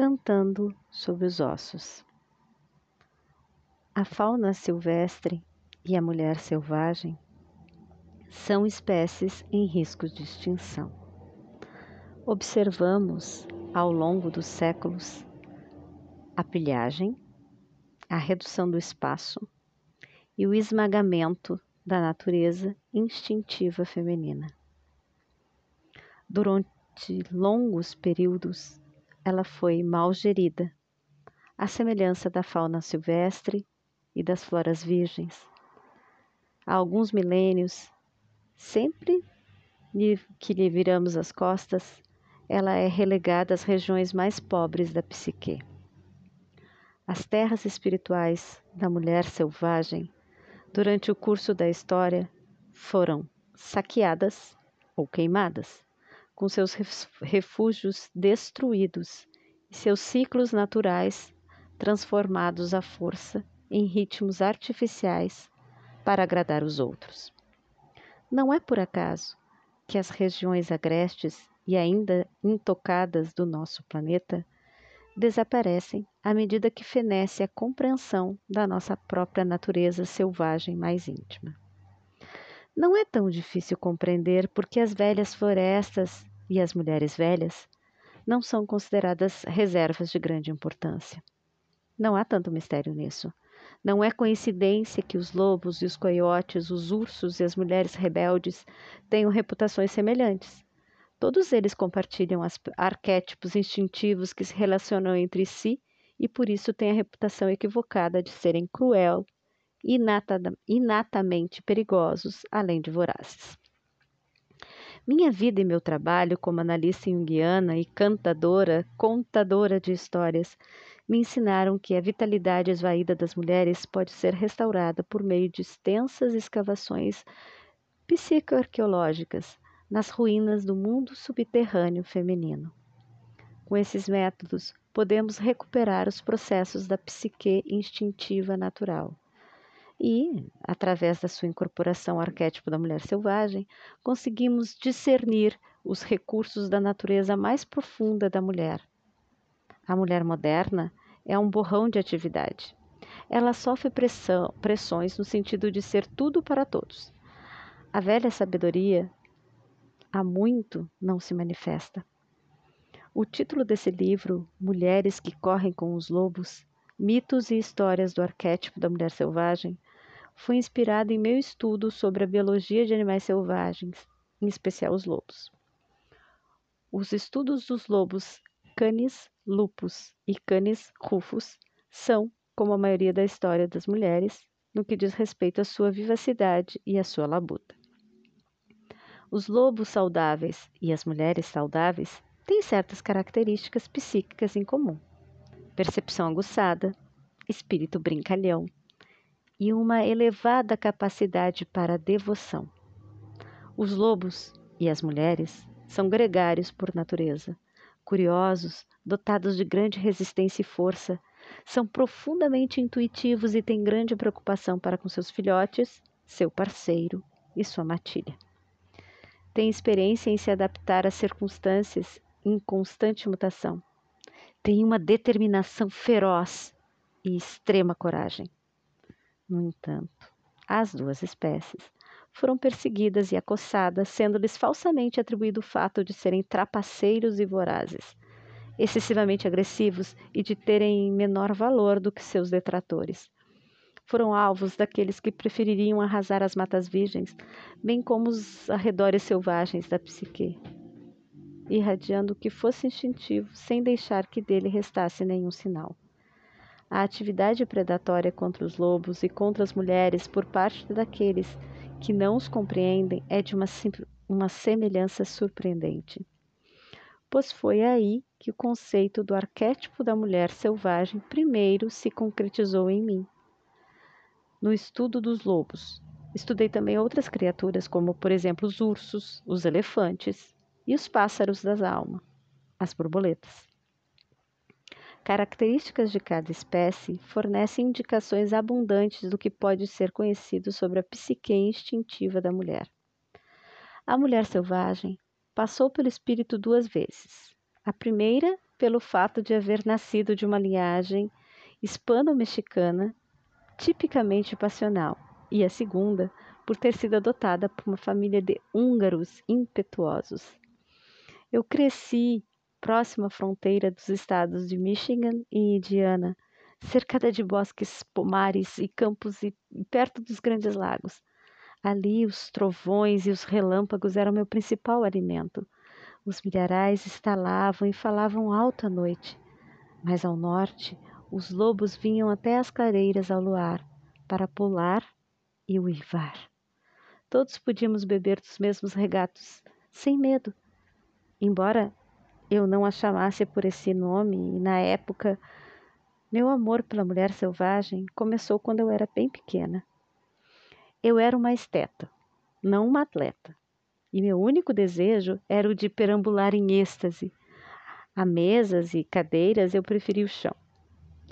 cantando sobre os ossos. A fauna silvestre e a mulher selvagem são espécies em risco de extinção. Observamos, ao longo dos séculos, a pilhagem, a redução do espaço e o esmagamento da natureza instintiva feminina. Durante longos períodos, ela foi mal gerida, à semelhança da fauna silvestre e das floras virgens. Há alguns milênios, sempre que lhe viramos as costas, ela é relegada às regiões mais pobres da psique. As terras espirituais da mulher selvagem, durante o curso da história, foram saqueadas ou queimadas, com seus refúgios destruídos e seus ciclos naturais transformados à força em ritmos artificiais para agradar os outros. Não é por acaso que as regiões agrestes e ainda intocadas do nosso planeta desaparecem à medida que fenece a compreensão da nossa própria natureza selvagem mais íntima. Não é tão difícil compreender porque as velhas florestas e as mulheres velhas não são consideradas reservas de grande importância. Não há tanto mistério nisso. Não é coincidência que os lobos e os coiotes, os ursos e as mulheres rebeldes tenham reputações semelhantes. Todos eles compartilham arquétipos instintivos que se relacionam entre si e por isso têm a reputação equivocada de serem cruel e inatamente perigosos, além de vorazes. Minha vida e meu trabalho como analista junguiana e cantadora, contadora de histórias, me ensinaram que a vitalidade esvaída das mulheres pode ser restaurada por meio de extensas escavações psicoarqueológicas nas ruínas do mundo subterrâneo feminino. Com esses métodos, podemos recuperar os processos da psique instintiva natural. E, através da sua incorporação ao arquétipo da mulher selvagem, conseguimos discernir os recursos da natureza mais profunda da mulher. A mulher moderna é um borrão de atividade. Ela sofre pressão, pressões no sentido de ser tudo para todos. A velha sabedoria há muito não se manifesta. O título desse livro, Mulheres que Correm com os Lobos, Mitos e Histórias do Arquétipo da Mulher Selvagem, foi inspirado em meu estudo sobre a biologia de animais selvagens, em especial os lobos. Os estudos dos lobos Canis lupus e Canis rufus são, como a maioria da história das mulheres, no que diz respeito à sua vivacidade e à sua labuta. Os lobos saudáveis e as mulheres saudáveis têm certas características psíquicas em comum: percepção aguçada, espírito brincalhão e uma elevada capacidade para devoção. Os lobos e as mulheres são gregários por natureza, curiosos, dotados de grande resistência e força, são profundamente intuitivos e têm grande preocupação para com seus filhotes, seu parceiro e sua matilha tem experiência em se adaptar às circunstâncias em constante mutação. Tem uma determinação feroz e extrema coragem. No entanto, as duas espécies foram perseguidas e acossadas, sendo-lhes falsamente atribuído o fato de serem trapaceiros e vorazes, excessivamente agressivos e de terem menor valor do que seus detratores foram alvos daqueles que prefeririam arrasar as matas virgens, bem como os arredores selvagens da psique, irradiando o que fosse instintivo, sem deixar que dele restasse nenhum sinal. A atividade predatória contra os lobos e contra as mulheres por parte daqueles que não os compreendem é de uma, uma semelhança surpreendente. Pois foi aí que o conceito do arquétipo da mulher selvagem primeiro se concretizou em mim no estudo dos lobos. Estudei também outras criaturas, como, por exemplo, os ursos, os elefantes e os pássaros das almas, as borboletas. Características de cada espécie fornecem indicações abundantes do que pode ser conhecido sobre a psique instintiva da mulher. A mulher selvagem passou pelo espírito duas vezes. A primeira pelo fato de haver nascido de uma linhagem hispano-mexicana tipicamente passional, e a segunda por ter sido adotada por uma família de húngaros impetuosos. Eu cresci próximo à fronteira dos estados de Michigan e Indiana, cercada de bosques, pomares e campos e perto dos grandes lagos. Ali os trovões e os relâmpagos eram meu principal alimento. Os milharais estalavam e falavam alto à noite. Mas ao norte, os lobos vinham até as clareiras ao luar para pular e uivar. Todos podíamos beber dos mesmos regatos, sem medo. Embora eu não a chamasse por esse nome, e na época meu amor pela mulher selvagem começou quando eu era bem pequena. Eu era uma esteta, não uma atleta, e meu único desejo era o de perambular em êxtase. A mesas e cadeiras eu preferi o chão,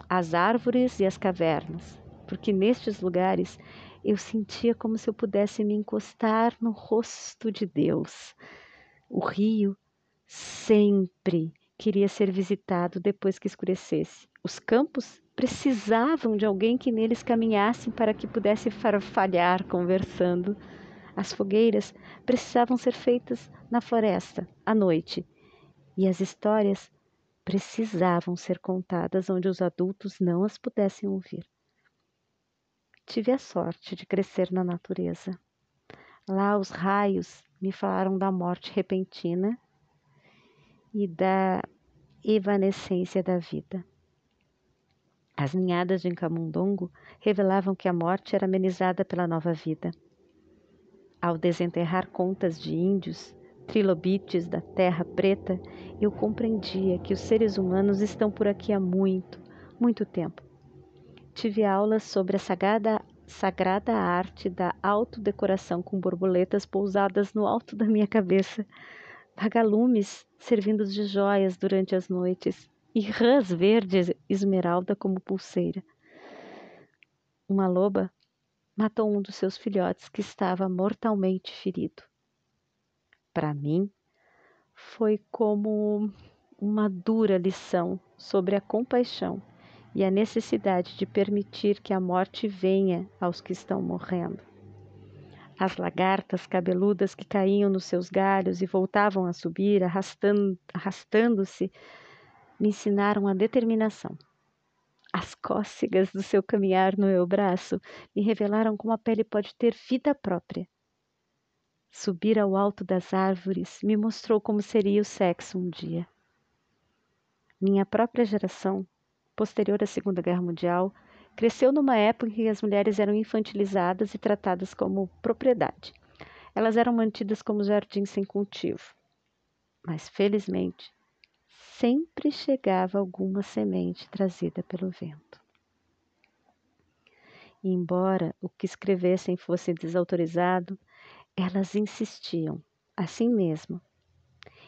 as árvores e as cavernas, porque nestes lugares eu sentia como se eu pudesse me encostar no rosto de Deus. O rio sempre queria ser visitado depois que escurecesse. Os campos precisavam de alguém que neles caminhasse para que pudesse farfalhar conversando. As fogueiras precisavam ser feitas na floresta, à noite. E as histórias precisavam ser contadas onde os adultos não as pudessem ouvir. Tive a sorte de crescer na natureza. Lá os raios me falaram da morte repentina e da evanescência da vida. As ninhadas de Camundongo revelavam que a morte era amenizada pela nova vida. Ao desenterrar contas de índios, trilobites da terra preta, eu compreendia que os seres humanos estão por aqui há muito, muito tempo tive aulas sobre a sagrada, sagrada arte da autodecoração com borboletas pousadas no alto da minha cabeça, vagalumes servindo de joias durante as noites e rãs verdes esmeralda como pulseira. Uma loba matou um dos seus filhotes que estava mortalmente ferido. Para mim, foi como uma dura lição sobre a compaixão e a necessidade de permitir que a morte venha aos que estão morrendo. As lagartas cabeludas que caíam nos seus galhos e voltavam a subir, arrastando-se, me ensinaram a determinação. As cócegas do seu caminhar no meu braço me revelaram como a pele pode ter vida própria. Subir ao alto das árvores me mostrou como seria o sexo um dia. Minha própria geração posterior à Segunda Guerra Mundial, cresceu numa época em que as mulheres eram infantilizadas e tratadas como propriedade. Elas eram mantidas como jardins sem cultivo. Mas, felizmente, sempre chegava alguma semente trazida pelo vento. E, embora o que escrevessem fosse desautorizado, elas insistiam, assim mesmo.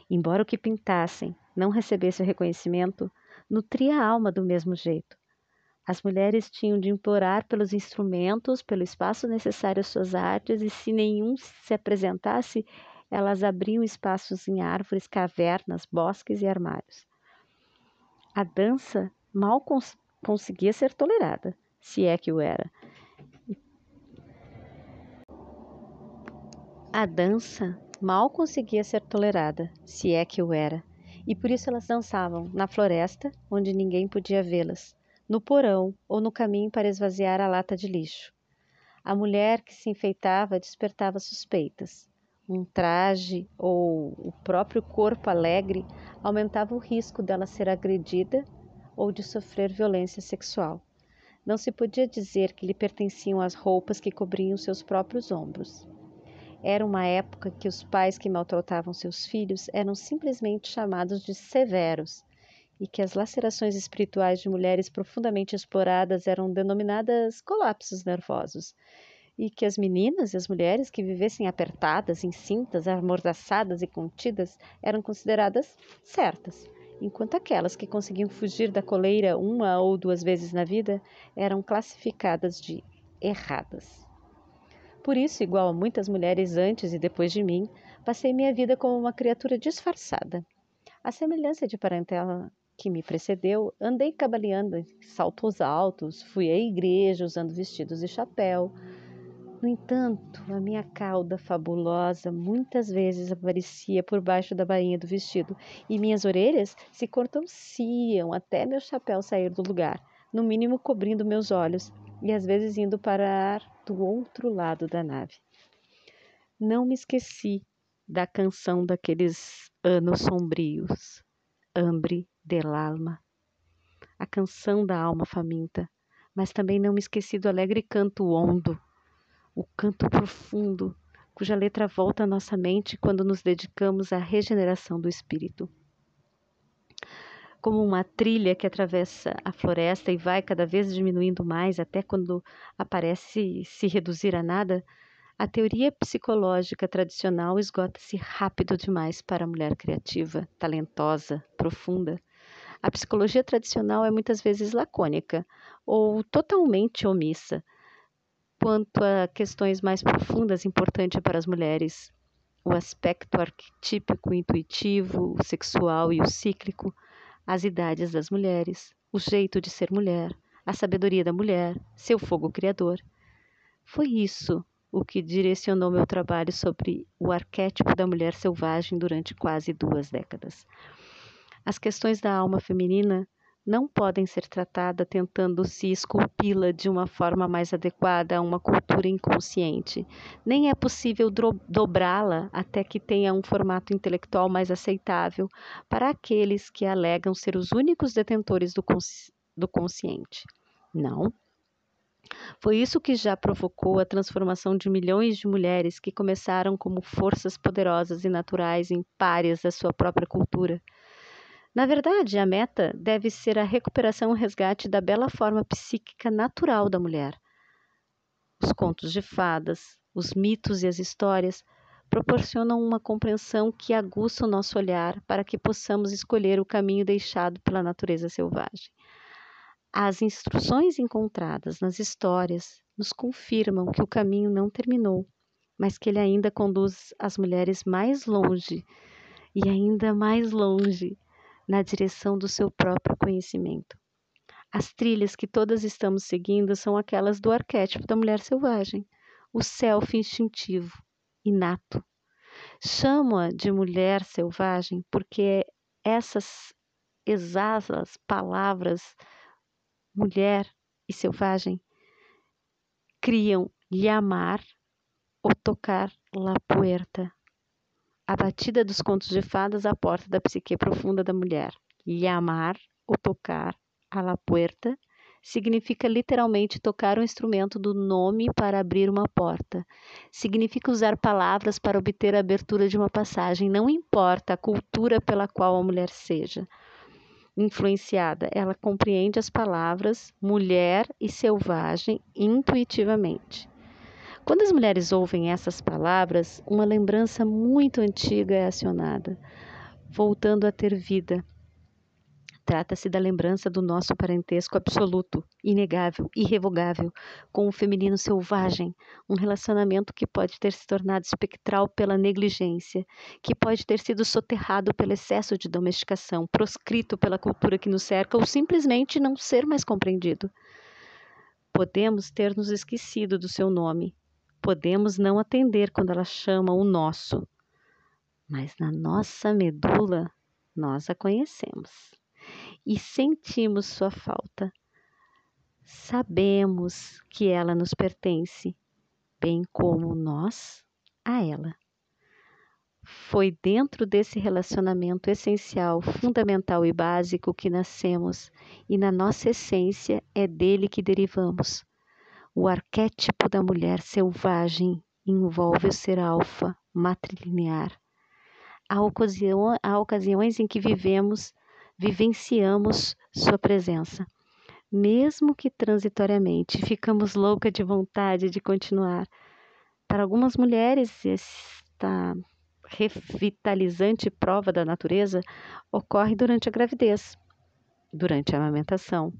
Embora o que pintassem não recebesse o reconhecimento, nutria a alma do mesmo jeito. As mulheres tinham de implorar pelos instrumentos, pelo espaço necessário às suas artes, e se nenhum se apresentasse, elas abriam espaços em árvores, cavernas, bosques e armários. A dança mal cons conseguia ser tolerada, se é que o era. A dança mal conseguia ser tolerada, se é que o era e por isso elas dançavam na floresta, onde ninguém podia vê-las, no porão ou no caminho para esvaziar a lata de lixo. A mulher que se enfeitava despertava suspeitas. Um traje ou o próprio corpo alegre aumentava o risco dela ser agredida ou de sofrer violência sexual. Não se podia dizer que lhe pertenciam as roupas que cobriam seus próprios ombros. Era uma época que os pais que maltratavam seus filhos eram simplesmente chamados de severos e que as lacerações espirituais de mulheres profundamente exploradas eram denominadas colapsos nervosos e que as meninas e as mulheres que vivessem apertadas, encintas, amordaçadas e contidas eram consideradas certas, enquanto aquelas que conseguiam fugir da coleira uma ou duas vezes na vida eram classificadas de erradas. Por isso, igual a muitas mulheres antes e depois de mim, passei minha vida como uma criatura disfarçada. A semelhança de parentela que me precedeu, andei cabaleando em saltos altos, fui à igreja usando vestidos e chapéu. No entanto, a minha cauda fabulosa muitas vezes aparecia por baixo da bainha do vestido e minhas orelhas se contorciam até meu chapéu sair do lugar, no mínimo cobrindo meus olhos e às vezes indo parar do outro lado da nave. Não me esqueci da canção daqueles anos sombrios, Ambre del alma, a canção da alma faminta, mas também não me esqueci do alegre canto ondo, o canto profundo, cuja letra volta à nossa mente quando nos dedicamos à regeneração do espírito. Como uma trilha que atravessa a floresta e vai cada vez diminuindo mais até quando aparece se reduzir a nada, a teoria psicológica tradicional esgota-se rápido demais para a mulher criativa, talentosa, profunda. A psicologia tradicional é muitas vezes lacônica ou totalmente omissa quanto a questões mais profundas importantes para as mulheres. O aspecto arquetípico, intuitivo, sexual e o cíclico, as idades das mulheres, o jeito de ser mulher, a sabedoria da mulher, seu fogo criador. Foi isso o que direcionou meu trabalho sobre o arquétipo da mulher selvagem durante quase duas décadas. As questões da alma feminina não podem ser tratadas tentando se esculpi-la de uma forma mais adequada a uma cultura inconsciente. Nem é possível dobrá-la até que tenha um formato intelectual mais aceitável para aqueles que alegam ser os únicos detentores do, consci do consciente. Não, foi isso que já provocou a transformação de milhões de mulheres que começaram como forças poderosas e naturais em párias da sua própria cultura. Na verdade, a meta deve ser a recuperação e resgate da bela forma psíquica natural da mulher. Os contos de fadas, os mitos e as histórias proporcionam uma compreensão que aguça o nosso olhar para que possamos escolher o caminho deixado pela natureza selvagem. As instruções encontradas nas histórias nos confirmam que o caminho não terminou, mas que ele ainda conduz as mulheres mais longe e ainda mais longe na direção do seu próprio conhecimento. As trilhas que todas estamos seguindo são aquelas do arquétipo da mulher selvagem, o self instintivo, inato. Chamo-a de mulher selvagem porque essas exatas palavras mulher e selvagem criam lhe amar ou tocar la puerta. A batida dos contos de fadas à porta da psique profunda da mulher. Lhe amar ou tocar a la puerta significa literalmente tocar o instrumento do nome para abrir uma porta. Significa usar palavras para obter a abertura de uma passagem, não importa a cultura pela qual a mulher seja influenciada, ela compreende as palavras mulher e selvagem intuitivamente. Quando as mulheres ouvem essas palavras, uma lembrança muito antiga é acionada, voltando a ter vida, Trata-se da lembrança do nosso parentesco absoluto, inegável, irrevogável, com o feminino selvagem, um relacionamento que pode ter se tornado espectral pela negligência, que pode ter sido soterrado pelo excesso de domesticação, proscrito pela cultura que nos cerca ou simplesmente não ser mais compreendido. Podemos ter nos esquecido do seu nome, podemos não atender quando ela chama o nosso, mas na nossa medula nós a conhecemos e sentimos sua falta. Sabemos que ela nos pertence, bem como nós a ela. Foi dentro desse relacionamento essencial, fundamental e básico que nascemos, e na nossa essência é dele que derivamos. O arquétipo da mulher selvagem envolve o ser alfa, matrilinear. Há, ocasião, há ocasiões em que vivemos vivenciamos Sua presença. Mesmo que transitoriamente, ficamos loucas de vontade de continuar. Para algumas mulheres, esta revitalizante prova da natureza ocorre durante a gravidez, durante a amamentação,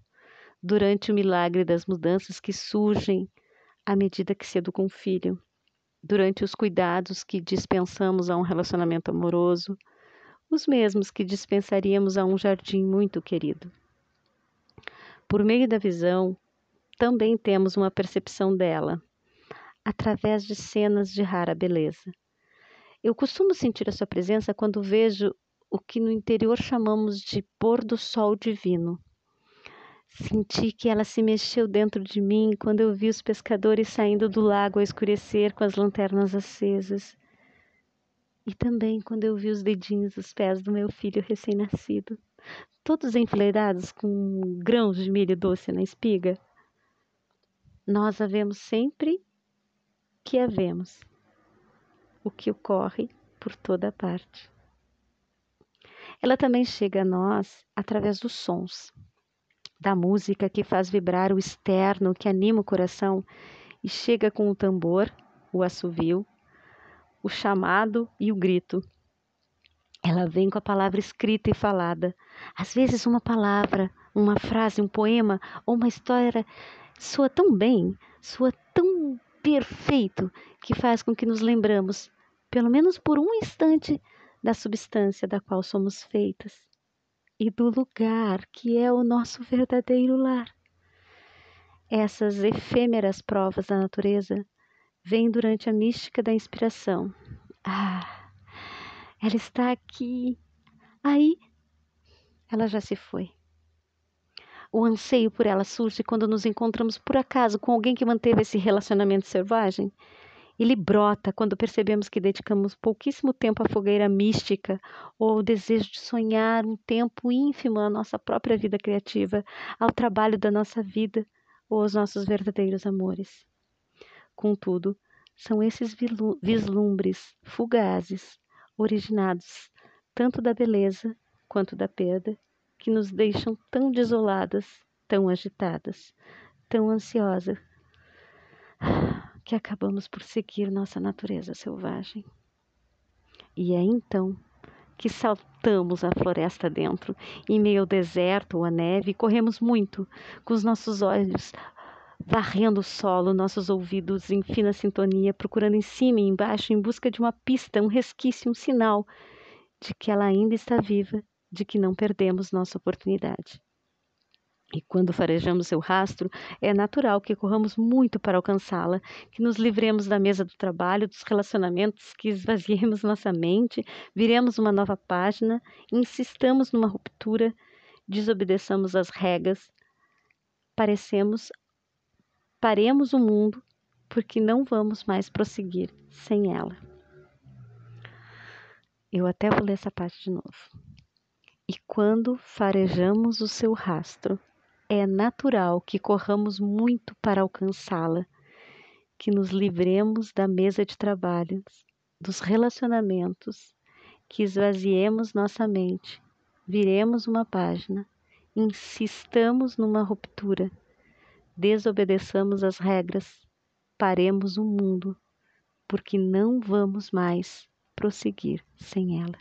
durante o milagre das mudanças que surgem à medida que se educa um filho, durante os cuidados que dispensamos a um relacionamento amoroso, os mesmos que dispensaríamos a um jardim muito querido. Por meio da visão, também temos uma percepção dela, através de cenas de rara beleza. Eu costumo sentir a sua presença quando vejo o que no interior chamamos de pôr do sol divino. Senti que ela se mexeu dentro de mim quando eu vi os pescadores saindo do lago ao escurecer com as lanternas acesas. E também quando eu vi os dedinhos dos pés do meu filho recém-nascido, todos enfileirados com grãos de milho doce na espiga. Nós a vemos sempre que a vemos, o que ocorre por toda parte. Ela também chega a nós através dos sons, da música que faz vibrar o externo, que anima o coração e chega com o tambor, o assovio, o chamado e o grito. Ela vem com a palavra escrita e falada. Às vezes, uma palavra, uma frase, um poema ou uma história soa tão bem, soa tão perfeito, que faz com que nos lembramos, pelo menos por um instante, da substância da qual somos feitas e do lugar que é o nosso verdadeiro lar. Essas efêmeras provas da natureza vêm durante a mística da inspiração. Ah, ela está aqui. Aí ela já se foi. O anseio por ela surge quando nos encontramos por acaso com alguém que manteve esse relacionamento selvagem ele brota quando percebemos que dedicamos pouquíssimo tempo à fogueira mística ou ao desejo de sonhar um tempo ínfimo à nossa própria vida criativa, ao trabalho da nossa vida ou aos nossos verdadeiros amores. Contudo, são esses vislumbres fugazes, originados tanto da beleza quanto da perda, que nos deixam tão desoladas, tão agitadas, tão ansiosas que acabamos por seguir nossa natureza selvagem. E é então que saltamos a floresta dentro, em meio ao deserto ou à neve, e corremos muito, com os nossos olhos varrendo o solo, nossos ouvidos em fina sintonia, procurando em cima e embaixo em busca de uma pista, um resquício, um sinal de que ela ainda está viva, de que não perdemos nossa oportunidade. E quando farejamos seu rastro, é natural que corramos muito para alcançá-la, que nos livremos da mesa do trabalho, dos relacionamentos, que esvaziemos nossa mente, viremos uma nova página, insistamos numa ruptura, desobedeçamos as regras, parecemos, paremos o mundo, porque não vamos mais prosseguir sem ela. Eu até vou ler essa parte de novo. E quando farejamos o seu rastro, é natural que corramos muito para alcançá-la, que nos livremos da mesa de trabalhos, dos relacionamentos, que esvaziemos nossa mente, viremos uma página, insistamos numa ruptura, desobedeçamos as regras, paremos o mundo, porque não vamos mais prosseguir sem ela.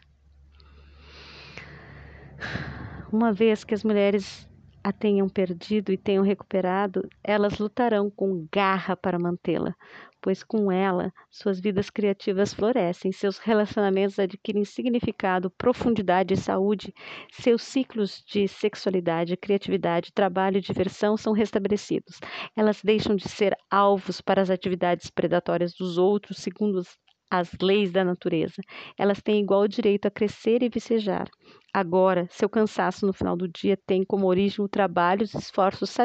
Uma vez que as mulheres a tenham perdido e tenham recuperado, elas lutarão com garra para mantê-la, pois com ela suas vidas criativas florescem, seus relacionamentos adquirem significado, profundidade e saúde, seus ciclos de sexualidade, criatividade, trabalho e diversão são restabelecidos. Elas deixam de ser alvos para as atividades predatórias dos outros, segundo as leis da natureza. Elas têm igual direito a crescer e vicejar. Agora, seu cansaço no final do dia tem como origem o trabalho e os esforços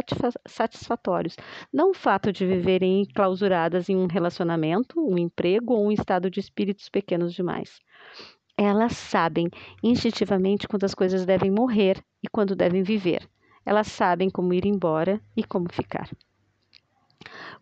satisfatórios, não o fato de viverem enclausuradas em um relacionamento, um emprego ou um estado de espíritos pequenos demais. Elas sabem instintivamente quando as coisas devem morrer e quando devem viver. Elas sabem como ir embora e como ficar.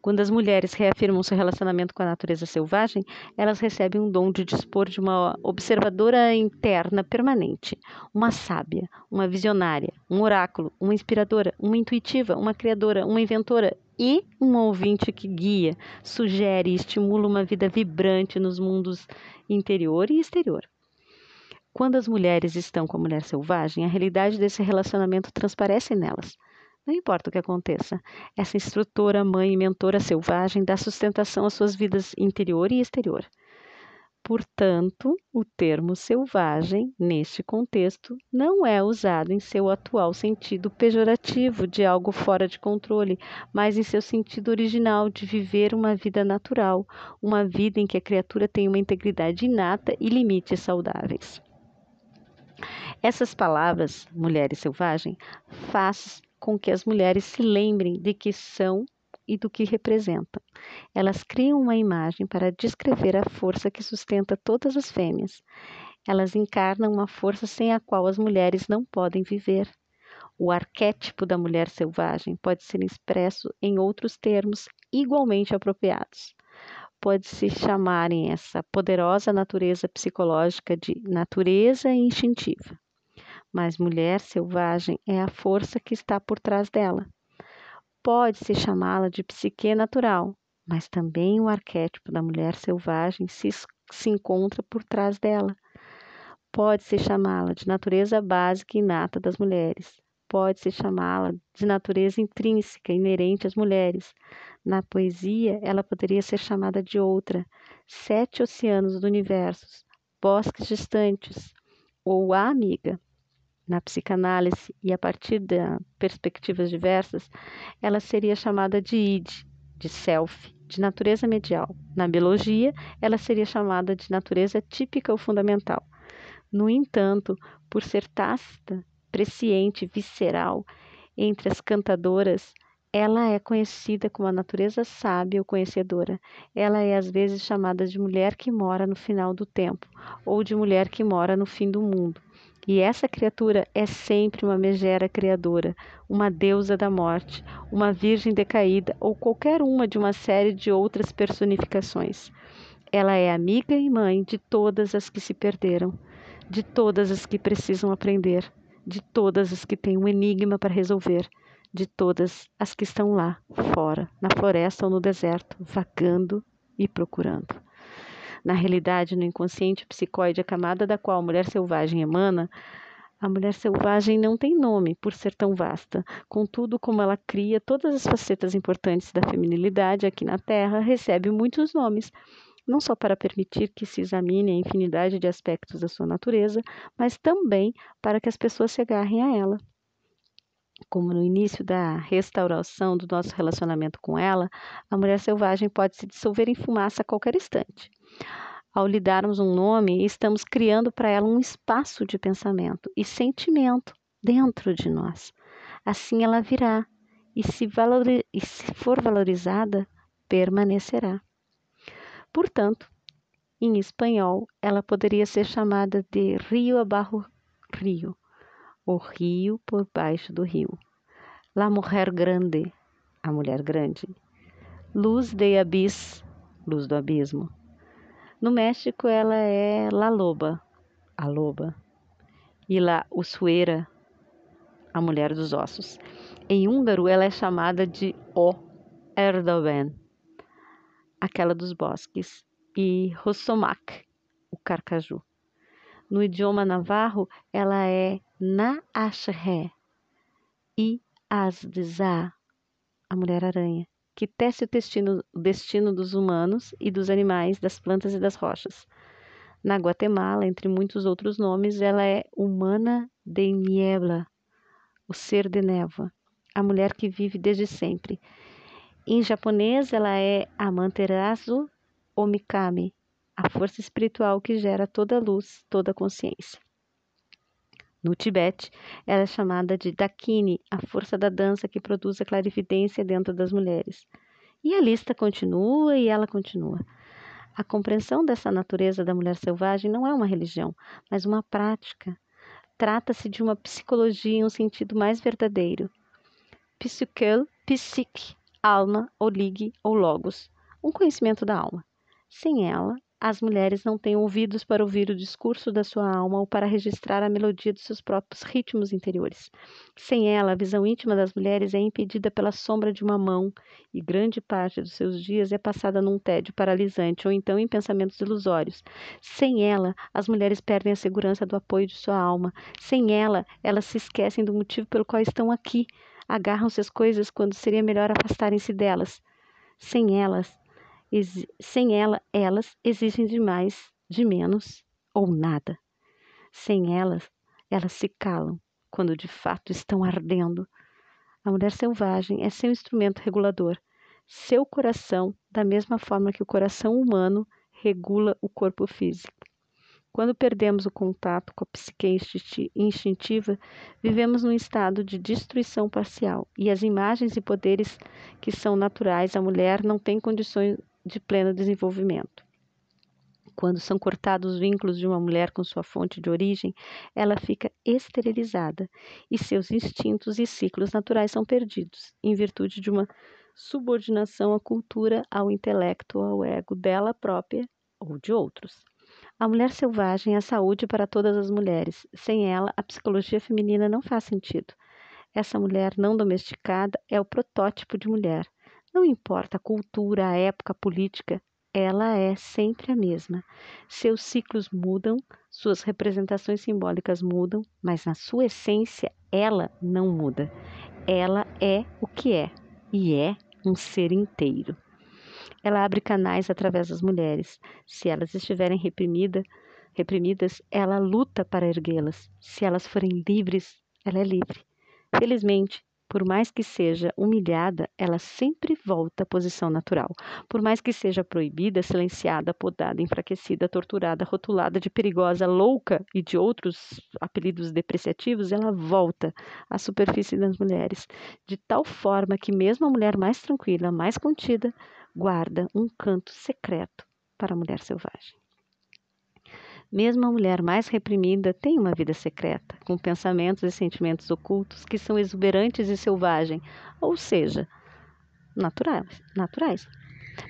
Quando as mulheres reafirmam seu relacionamento com a natureza selvagem, elas recebem um dom de dispor de uma observadora interna permanente, uma sábia, uma visionária, um oráculo, uma inspiradora, uma intuitiva, uma criadora, uma inventora e um ouvinte que guia, sugere e estimula uma vida vibrante nos mundos interior e exterior. Quando as mulheres estão com a mulher selvagem, a realidade desse relacionamento transparece nelas. Não importa o que aconteça, essa instrutora, mãe e mentora selvagem dá sustentação às suas vidas interior e exterior. Portanto, o termo selvagem, neste contexto, não é usado em seu atual sentido pejorativo de algo fora de controle, mas em seu sentido original de viver uma vida natural, uma vida em que a criatura tem uma integridade inata e limites saudáveis. Essas palavras, mulher e selvagem, faz com que as mulheres se lembrem de que são e do que representam. Elas criam uma imagem para descrever a força que sustenta todas as fêmeas. Elas encarnam uma força sem a qual as mulheres não podem viver. O arquétipo da mulher selvagem pode ser expresso em outros termos igualmente apropriados. Pode-se chamarem essa poderosa natureza psicológica de natureza instintiva. Mas mulher selvagem é a força que está por trás dela. Pode-se chamá-la de psique natural, mas também o arquétipo da mulher selvagem se, se encontra por trás dela. Pode-se chamá-la de natureza básica e inata das mulheres. Pode-se chamá-la de natureza intrínseca, inerente às mulheres. Na poesia, ela poderia ser chamada de outra, sete oceanos do universo, bosques distantes, ou a amiga na psicanálise e a partir de perspectivas diversas, ela seria chamada de id, de self, de natureza medial. Na biologia, ela seria chamada de natureza típica ou fundamental. No entanto, por ser tácita, presciente, visceral, entre as cantadoras, ela é conhecida como a natureza sábia ou conhecedora. Ela é às vezes chamada de mulher que mora no final do tempo, ou de mulher que mora no fim do mundo. E essa criatura é sempre uma megera criadora, uma deusa da morte, uma virgem decaída ou qualquer uma de uma série de outras personificações. Ela é amiga e mãe de todas as que se perderam, de todas as que precisam aprender, de todas as que têm um enigma para resolver, de todas as que estão lá, fora, na floresta ou no deserto, vagando e procurando. Na realidade, no inconsciente psicoide, a camada da qual a mulher selvagem emana, a mulher selvagem não tem nome por ser tão vasta. Contudo, como ela cria todas as facetas importantes da feminilidade aqui na Terra, recebe muitos nomes, não só para permitir que se examine a infinidade de aspectos da sua natureza, mas também para que as pessoas se agarrem a ela. Como no início da restauração do nosso relacionamento com ela, a mulher selvagem pode se dissolver em fumaça a qualquer instante. Ao lhe darmos um nome, estamos criando para ela um espaço de pensamento e sentimento dentro de nós. Assim ela virá e se, valori e se for valorizada, permanecerá. Portanto, em espanhol, ela poderia ser chamada de rio abaixo rio, o rio por baixo do rio. La mujer grande, a mulher grande. Luz de abis, luz do abismo. No México, ela é La Loba, a loba. E La Usueira, a mulher dos ossos. Em húngaro, ela é chamada de O Erdogan, aquela dos bosques, e Rossomak, o carcaju. No idioma navarro, ela é Na Ashre e Asdza, a mulher-aranha que tece o destino, o destino dos humanos e dos animais, das plantas e das rochas. Na Guatemala, entre muitos outros nomes, ela é Humana de Niebla, o ser de névoa, a mulher que vive desde sempre. Em japonês, ela é Amaterasu Omikami, a força espiritual que gera toda luz, toda consciência. No Tibete, ela é chamada de Dakini, a força da dança que produz a clarividência dentro das mulheres. E a lista continua e ela continua. A compreensão dessa natureza da mulher selvagem não é uma religião, mas uma prática. Trata-se de uma psicologia em um sentido mais verdadeiro. Psiquel, psique, alma, ou ligue, ou logos, um conhecimento da alma. Sem ela, as mulheres não têm ouvidos para ouvir o discurso da sua alma ou para registrar a melodia dos seus próprios ritmos interiores. Sem ela, a visão íntima das mulheres é impedida pela sombra de uma mão e grande parte dos seus dias é passada num tédio paralisante ou então em pensamentos ilusórios. Sem ela, as mulheres perdem a segurança do apoio de sua alma. Sem ela, elas se esquecem do motivo pelo qual estão aqui. Agarram-se às coisas quando seria melhor afastarem-se delas. Sem elas, sem ela, elas exigem demais de menos ou nada. Sem elas, elas se calam quando de fato estão ardendo. A mulher selvagem é seu instrumento regulador, seu coração, da mesma forma que o coração humano regula o corpo físico. Quando perdemos o contato com a psique instintiva, vivemos num estado de destruição parcial e as imagens e poderes que são naturais à mulher não têm condições de pleno desenvolvimento. Quando são cortados os vínculos de uma mulher com sua fonte de origem, ela fica esterilizada e seus instintos e ciclos naturais são perdidos, em virtude de uma subordinação à cultura, ao intelecto, ao ego dela própria ou de outros. A mulher selvagem é a saúde para todas as mulheres. Sem ela, a psicologia feminina não faz sentido. Essa mulher não domesticada é o protótipo de mulher. Não importa a cultura, a época, a política, ela é sempre a mesma. Seus ciclos mudam, suas representações simbólicas mudam, mas na sua essência ela não muda. Ela é o que é e é um ser inteiro. Ela abre canais através das mulheres. Se elas estiverem reprimida, reprimidas, ela luta para erguê-las. Se elas forem livres, ela é livre. Felizmente, por mais que seja humilhada, ela sempre volta à posição natural. Por mais que seja proibida, silenciada, podada, enfraquecida, torturada, rotulada de perigosa, louca e de outros apelidos depreciativos, ela volta à superfície das mulheres, de tal forma que mesmo a mulher mais tranquila, mais contida, guarda um canto secreto para a mulher selvagem. Mesmo a mulher mais reprimida tem uma vida secreta, com pensamentos e sentimentos ocultos que são exuberantes e selvagens, ou seja, naturais. naturais.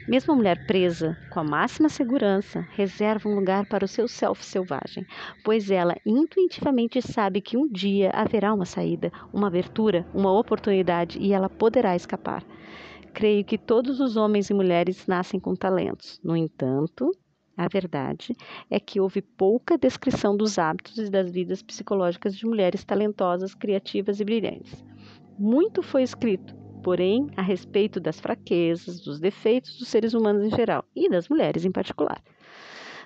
Mesmo a mulher presa, com a máxima segurança, reserva um lugar para o seu self selvagem, pois ela intuitivamente sabe que um dia haverá uma saída, uma abertura, uma oportunidade e ela poderá escapar. Creio que todos os homens e mulheres nascem com talentos. No entanto, a verdade é que houve pouca descrição dos hábitos e das vidas psicológicas de mulheres talentosas, criativas e brilhantes. Muito foi escrito, porém, a respeito das fraquezas, dos defeitos dos seres humanos em geral e das mulheres em particular.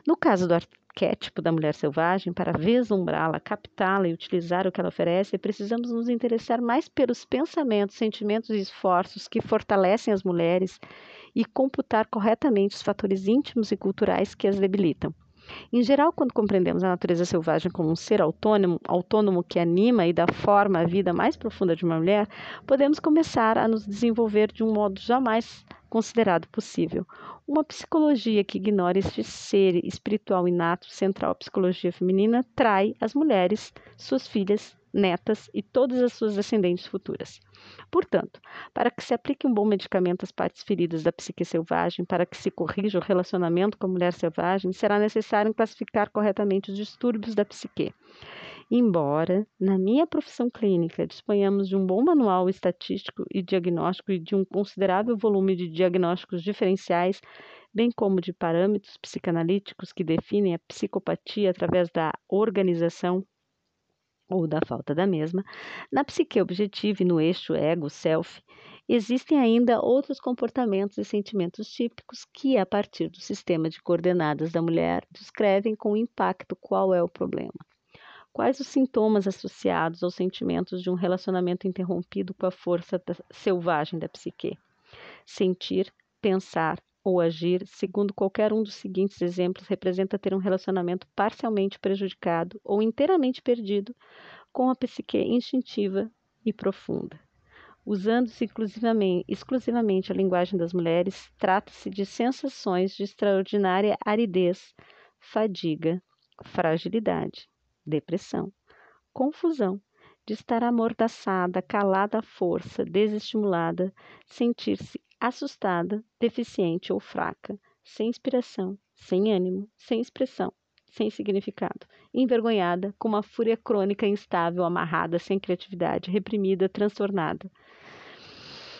No caso do arquétipo da mulher selvagem, para vislumbrá-la, captá-la e utilizar o que ela oferece, precisamos nos interessar mais pelos pensamentos, sentimentos e esforços que fortalecem as mulheres e computar corretamente os fatores íntimos e culturais que as debilitam. Em geral, quando compreendemos a natureza selvagem como um ser autônomo, autônomo que anima e dá forma à vida mais profunda de uma mulher, podemos começar a nos desenvolver de um modo jamais considerado possível. Uma psicologia que ignora este ser espiritual inato central à psicologia feminina trai as mulheres, suas filhas, netas e todas as suas descendentes futuras. Portanto, para que se aplique um bom medicamento às partes feridas da psique selvagem, para que se corrija o relacionamento com a mulher selvagem, será necessário classificar corretamente os distúrbios da psique. Embora, na minha profissão clínica, disponhamos de um bom manual estatístico e diagnóstico e de um considerável volume de diagnósticos diferenciais, bem como de parâmetros psicanalíticos que definem a psicopatia através da organização ou da falta da mesma, na psique objetiva e no eixo ego-self, existem ainda outros comportamentos e sentimentos típicos que, a partir do sistema de coordenadas da mulher, descrevem com impacto qual é o problema. Quais os sintomas associados aos sentimentos de um relacionamento interrompido com a força da, selvagem da psique? Sentir, pensar, ou agir, segundo qualquer um dos seguintes exemplos, representa ter um relacionamento parcialmente prejudicado ou inteiramente perdido com a psique instintiva e profunda. Usando-se exclusivamente, exclusivamente a linguagem das mulheres, trata-se de sensações de extraordinária aridez, fadiga, fragilidade, depressão, confusão, de estar amordaçada, calada à força, desestimulada, sentir-se assustada, deficiente ou fraca, sem inspiração, sem ânimo, sem expressão, sem significado, envergonhada, com uma fúria crônica instável, amarrada, sem criatividade, reprimida, transtornada.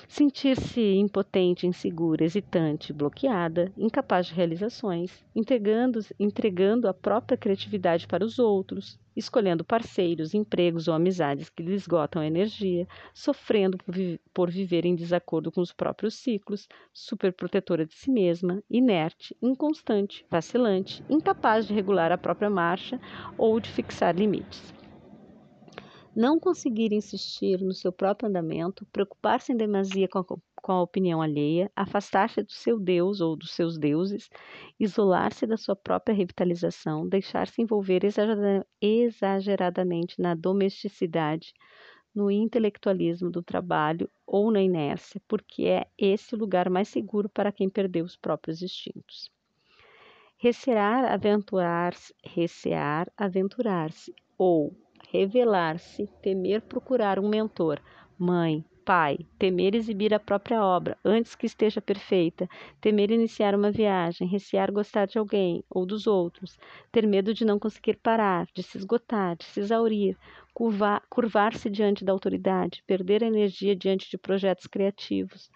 Sentir-se impotente, insegura, hesitante, bloqueada, incapaz de realizações, entregando, entregando a própria criatividade para os outros, escolhendo parceiros, empregos ou amizades que lhe esgotam a energia, sofrendo por, vi por viver em desacordo com os próprios ciclos, superprotetora de si mesma, inerte, inconstante, vacilante, incapaz de regular a própria marcha ou de fixar limites não conseguir insistir no seu próprio andamento, preocupar-se em demasia com a, com a opinião alheia, afastar-se do seu Deus ou dos seus deuses, isolar-se da sua própria revitalização, deixar-se envolver exageradamente na domesticidade, no intelectualismo do trabalho ou na inércia, porque é esse o lugar mais seguro para quem perdeu os próprios instintos. Recear, aventurar-se, recear, aventurar-se, ou revelar-se, temer procurar um mentor, mãe, pai, temer exibir a própria obra antes que esteja perfeita, temer iniciar uma viagem, recear gostar de alguém ou dos outros, ter medo de não conseguir parar, de se esgotar, de se exaurir, curvar-se diante da autoridade, perder a energia diante de projetos criativos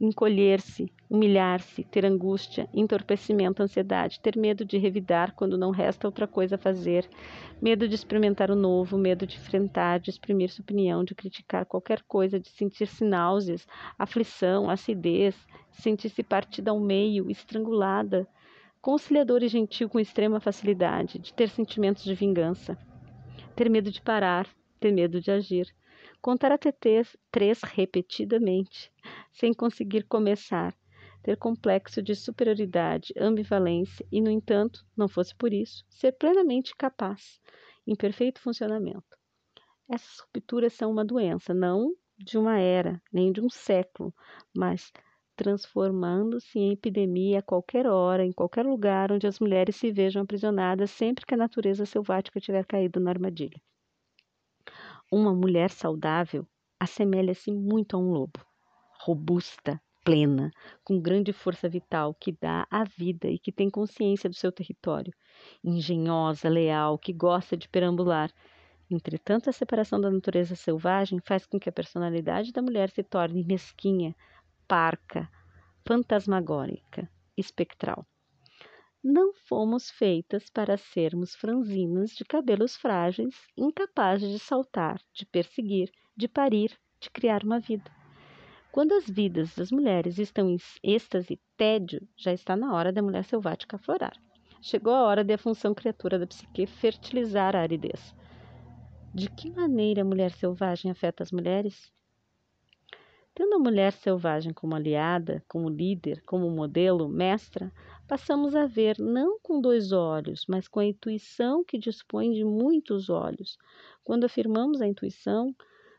encolher-se, humilhar-se, ter angústia, entorpecimento, ansiedade, ter medo de revidar quando não resta outra coisa a fazer, medo de experimentar o novo, medo de enfrentar, de exprimir sua opinião, de criticar qualquer coisa, de sentir-se náuseas, aflição, acidez, sentir-se partida ao meio, estrangulada, conciliador e gentil com extrema facilidade, de ter sentimentos de vingança, ter medo de parar, ter medo de agir Contar até três repetidamente, sem conseguir começar, ter complexo de superioridade, ambivalência e, no entanto, não fosse por isso, ser plenamente capaz, em perfeito funcionamento. Essas rupturas são uma doença, não de uma era, nem de um século, mas transformando-se em epidemia a qualquer hora, em qualquer lugar onde as mulheres se vejam aprisionadas sempre que a natureza selvática tiver caído na armadilha. Uma mulher saudável assemelha-se muito a um lobo, robusta, plena, com grande força vital, que dá a vida e que tem consciência do seu território, engenhosa, leal, que gosta de perambular. Entretanto, a separação da natureza selvagem faz com que a personalidade da mulher se torne mesquinha, parca, fantasmagórica, espectral. Não fomos feitas para sermos franzinas de cabelos frágeis, incapazes de saltar, de perseguir, de parir, de criar uma vida. Quando as vidas das mulheres estão em êxtase tédio, já está na hora da mulher selvática aflorar. Chegou a hora de a função criatura da psique fertilizar a aridez. De que maneira a mulher selvagem afeta as mulheres? Tendo a mulher selvagem como aliada, como líder, como modelo, mestra, passamos a ver não com dois olhos, mas com a intuição que dispõe de muitos olhos. Quando afirmamos a intuição,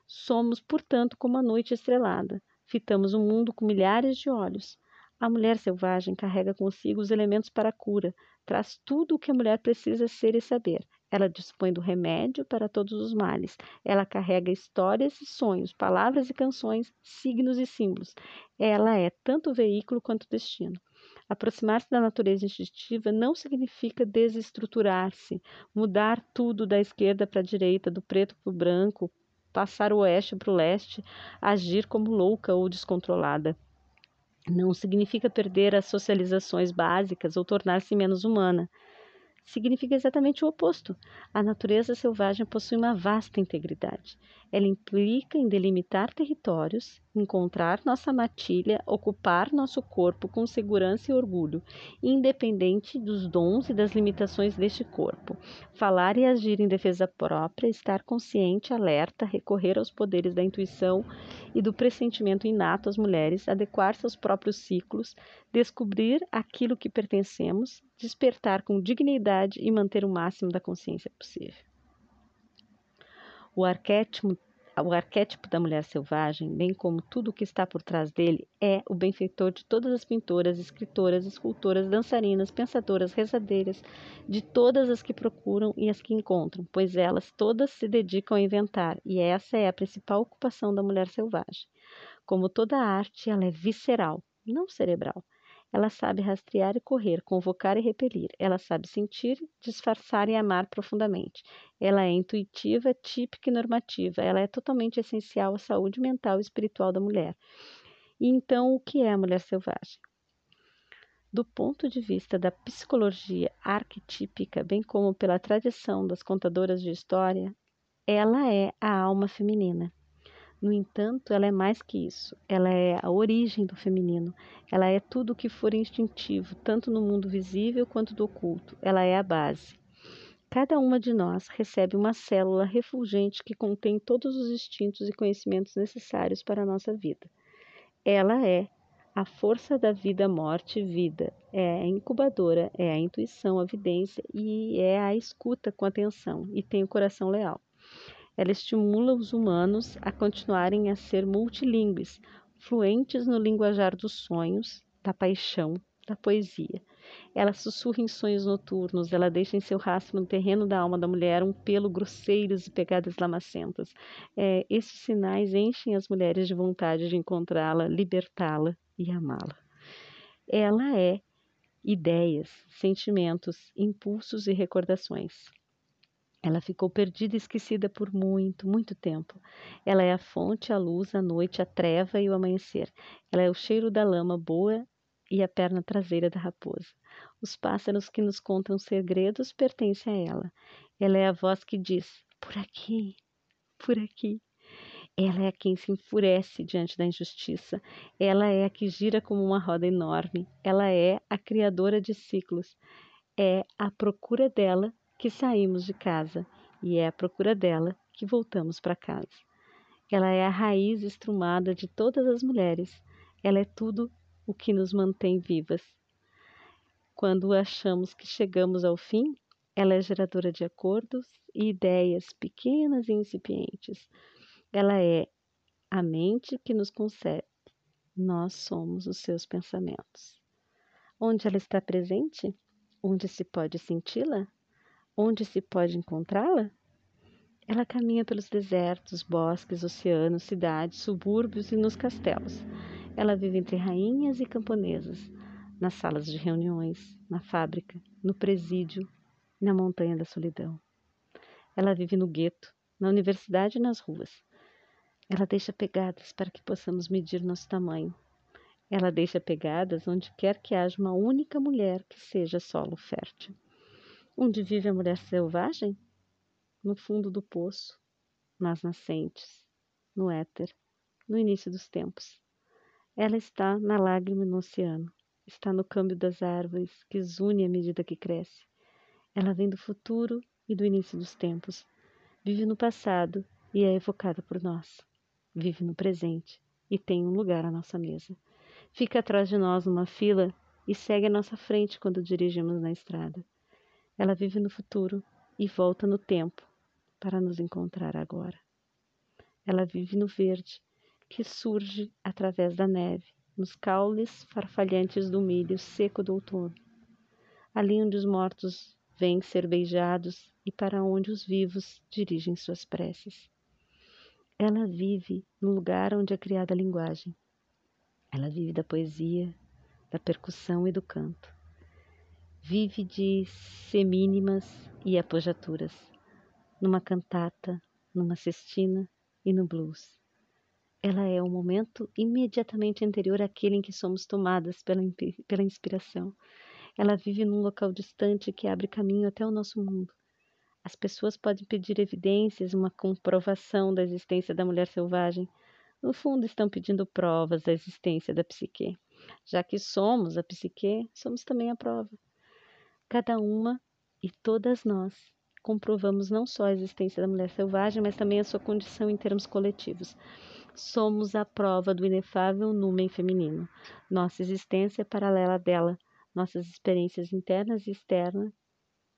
somos, portanto, como a noite estrelada. Fitamos o mundo com milhares de olhos. A mulher selvagem carrega consigo os elementos para a cura, traz tudo o que a mulher precisa ser e saber. Ela dispõe do remédio para todos os males. Ela carrega histórias e sonhos, palavras e canções, signos e símbolos. Ela é tanto veículo quanto destino. Aproximar-se da natureza instintiva não significa desestruturar-se, mudar tudo da esquerda para a direita, do preto para o branco, passar o oeste para o leste, agir como louca ou descontrolada. Não significa perder as socializações básicas ou tornar-se menos humana significa exatamente o oposto. A natureza selvagem possui uma vasta integridade. Ela implica em delimitar territórios, encontrar nossa matilha, ocupar nosso corpo com segurança e orgulho, independente dos dons e das limitações deste corpo. Falar e agir em defesa própria, estar consciente, alerta, recorrer aos poderes da intuição e do pressentimento inato às mulheres, adequar-se aos próprios ciclos, descobrir aquilo que pertencemos, despertar com dignidade e manter o máximo da consciência possível. O arquétipo, o arquétipo da mulher selvagem, bem como tudo o que está por trás dele, é o benfeitor de todas as pintoras, escritoras, escultoras, dançarinas, pensadoras, rezadeiras, de todas as que procuram e as que encontram, pois elas todas se dedicam a inventar, e essa é a principal ocupação da mulher selvagem. Como toda arte, ela é visceral, não cerebral. Ela sabe rastrear e correr, convocar e repelir. Ela sabe sentir, disfarçar e amar profundamente. Ela é intuitiva, típica e normativa. Ela é totalmente essencial à saúde mental e espiritual da mulher. E então, o que é a mulher selvagem? Do ponto de vista da psicologia arquetípica, bem como pela tradição das contadoras de história, ela é a alma feminina. No entanto, ela é mais que isso. Ela é a origem do feminino. Ela é tudo o que for instintivo, tanto no mundo visível quanto do oculto. Ela é a base. Cada uma de nós recebe uma célula refulgente que contém todos os instintos e conhecimentos necessários para a nossa vida. Ela é a força da vida, morte vida. É a incubadora, é a intuição, a vidência e é a escuta com atenção e tem o coração leal. Ela estimula os humanos a continuarem a ser multilingües, fluentes no linguajar dos sonhos, da paixão, da poesia. Ela sussurra em sonhos noturnos, ela deixa em seu rastro no terreno da alma da mulher um pelo grosseiros e pegadas lamacentas. É, esses sinais enchem as mulheres de vontade de encontrá-la, libertá-la e amá-la. Ela é ideias, sentimentos, impulsos e recordações. Ela ficou perdida e esquecida por muito, muito tempo. Ela é a fonte, a luz, a noite, a treva e o amanhecer. Ela é o cheiro da lama boa e a perna traseira da raposa. Os pássaros que nos contam segredos pertencem a ela. Ela é a voz que diz: por aqui, por aqui. Ela é a quem se enfurece diante da injustiça. Ela é a que gira como uma roda enorme. Ela é a criadora de ciclos. É a procura dela que saímos de casa e é à procura dela que voltamos para casa. Ela é a raiz estrumada de todas as mulheres. Ela é tudo o que nos mantém vivas. Quando achamos que chegamos ao fim, ela é geradora de acordos e ideias pequenas e incipientes. Ela é a mente que nos concebe. Nós somos os seus pensamentos. Onde ela está presente? Onde se pode senti-la? Onde se pode encontrá-la? Ela caminha pelos desertos, bosques, oceanos, cidades, subúrbios e nos castelos. Ela vive entre rainhas e camponesas, nas salas de reuniões, na fábrica, no presídio, na montanha da solidão. Ela vive no gueto, na universidade e nas ruas. Ela deixa pegadas para que possamos medir nosso tamanho. Ela deixa pegadas onde quer que haja uma única mulher que seja solo fértil. Onde vive a mulher selvagem? No fundo do poço, nas nascentes, no éter, no início dos tempos. Ela está na lágrima no oceano, está no câmbio das árvores que zune à medida que cresce. Ela vem do futuro e do início dos tempos. Vive no passado e é evocada por nós. Vive no presente e tem um lugar à nossa mesa. Fica atrás de nós numa fila e segue à nossa frente quando dirigimos na estrada. Ela vive no futuro e volta no tempo para nos encontrar agora. Ela vive no verde, que surge através da neve, nos caules farfalhantes do milho seco do outono. Ali onde os mortos vêm ser beijados e para onde os vivos dirigem suas preces. Ela vive no lugar onde é criada a linguagem. Ela vive da poesia, da percussão e do canto vive de semínimas e apojaturas, numa cantata, numa cestina e no blues. Ela é o momento imediatamente anterior àquele em que somos tomadas pela, pela inspiração. Ela vive num local distante que abre caminho até o nosso mundo. As pessoas podem pedir evidências, uma comprovação da existência da mulher selvagem. No fundo, estão pedindo provas da existência da psique. Já que somos a psique, somos também a prova. Cada uma e todas nós comprovamos não só a existência da mulher selvagem, mas também a sua condição em termos coletivos. Somos a prova do inefável numen feminino. Nossa existência é paralela dela. Nossas experiências internas e externas,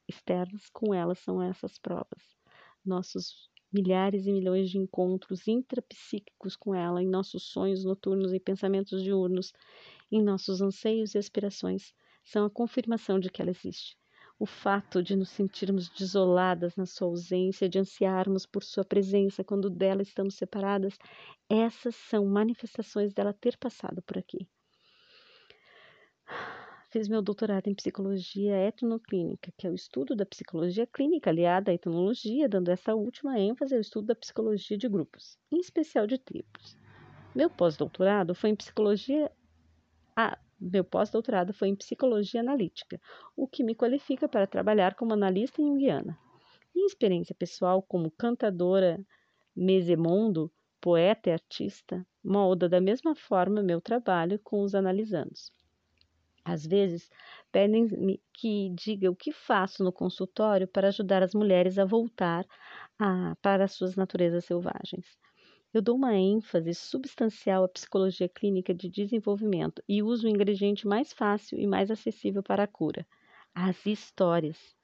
externas com ela são essas provas. Nossos milhares e milhões de encontros intrapsíquicos com ela, em nossos sonhos noturnos e pensamentos diurnos, em nossos anseios e aspirações, são a confirmação de que ela existe. O fato de nos sentirmos desoladas na sua ausência, de ansiarmos por sua presença quando dela estamos separadas, essas são manifestações dela ter passado por aqui. Fiz meu doutorado em psicologia etnoclínica, que é o estudo da psicologia clínica aliada à etnologia, dando essa última ênfase ao estudo da psicologia de grupos, em especial de tribos. Meu pós-doutorado foi em psicologia. Ah, meu pós-doutorado foi em psicologia analítica, o que me qualifica para trabalhar como analista em Guiana. Minha experiência pessoal como cantadora mesemondo, poeta e artista, molda da mesma forma meu trabalho com os analisandos. Às vezes, pedem-me que diga o que faço no consultório para ajudar as mulheres a voltar a, para suas naturezas selvagens. Eu dou uma ênfase substancial à psicologia clínica de desenvolvimento e uso o ingrediente mais fácil e mais acessível para a cura: as histórias.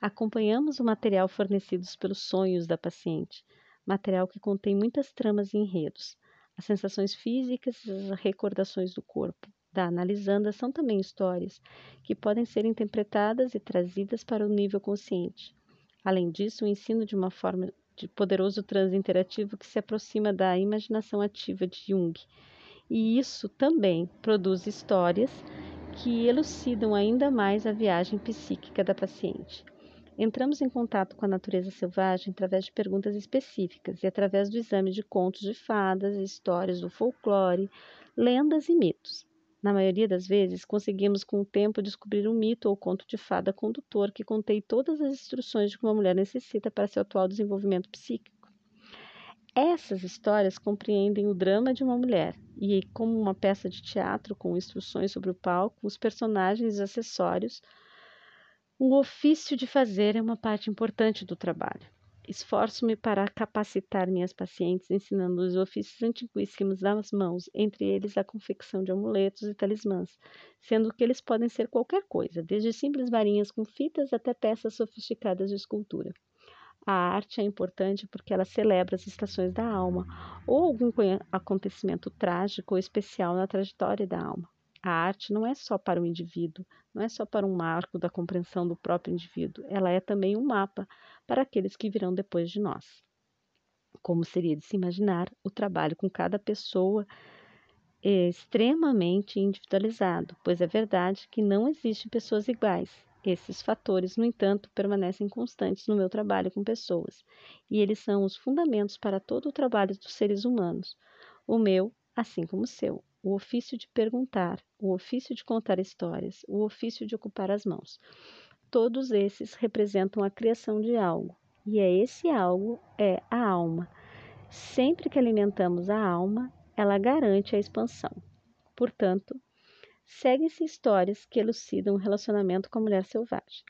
Acompanhamos o material fornecido pelos sonhos da paciente, material que contém muitas tramas e enredos, as sensações físicas e as recordações do corpo, da analisanda são também histórias que podem ser interpretadas e trazidas para o nível consciente. Além disso, o ensino de uma forma de poderoso transe interativo que se aproxima da imaginação ativa de Jung. E isso também produz histórias que elucidam ainda mais a viagem psíquica da paciente. Entramos em contato com a natureza selvagem através de perguntas específicas e através do exame de contos de fadas, histórias do folclore, lendas e mitos. Na maioria das vezes, conseguimos com o tempo descobrir um mito ou conto de fada condutor que contém todas as instruções de que uma mulher necessita para seu atual desenvolvimento psíquico. Essas histórias compreendem o drama de uma mulher e, como uma peça de teatro com instruções sobre o palco, os personagens e acessórios, o ofício de fazer é uma parte importante do trabalho. Esforço-me para capacitar minhas pacientes, ensinando os ofícios antiquíssimos das mãos, entre eles a confecção de amuletos e talismãs, sendo que eles podem ser qualquer coisa, desde simples varinhas com fitas até peças sofisticadas de escultura. A arte é importante porque ela celebra as estações da alma ou algum acontecimento trágico ou especial na trajetória da alma. A arte não é só para o indivíduo, não é só para um marco da compreensão do próprio indivíduo, ela é também um mapa para aqueles que virão depois de nós. Como seria de se imaginar, o trabalho com cada pessoa é extremamente individualizado, pois é verdade que não existem pessoas iguais. Esses fatores, no entanto, permanecem constantes no meu trabalho com pessoas, e eles são os fundamentos para todo o trabalho dos seres humanos, o meu, assim como o seu o ofício de perguntar, o ofício de contar histórias, o ofício de ocupar as mãos. Todos esses representam a criação de algo, e é esse algo é a alma. Sempre que alimentamos a alma, ela garante a expansão. Portanto, seguem-se histórias que elucidam o relacionamento com a mulher selvagem.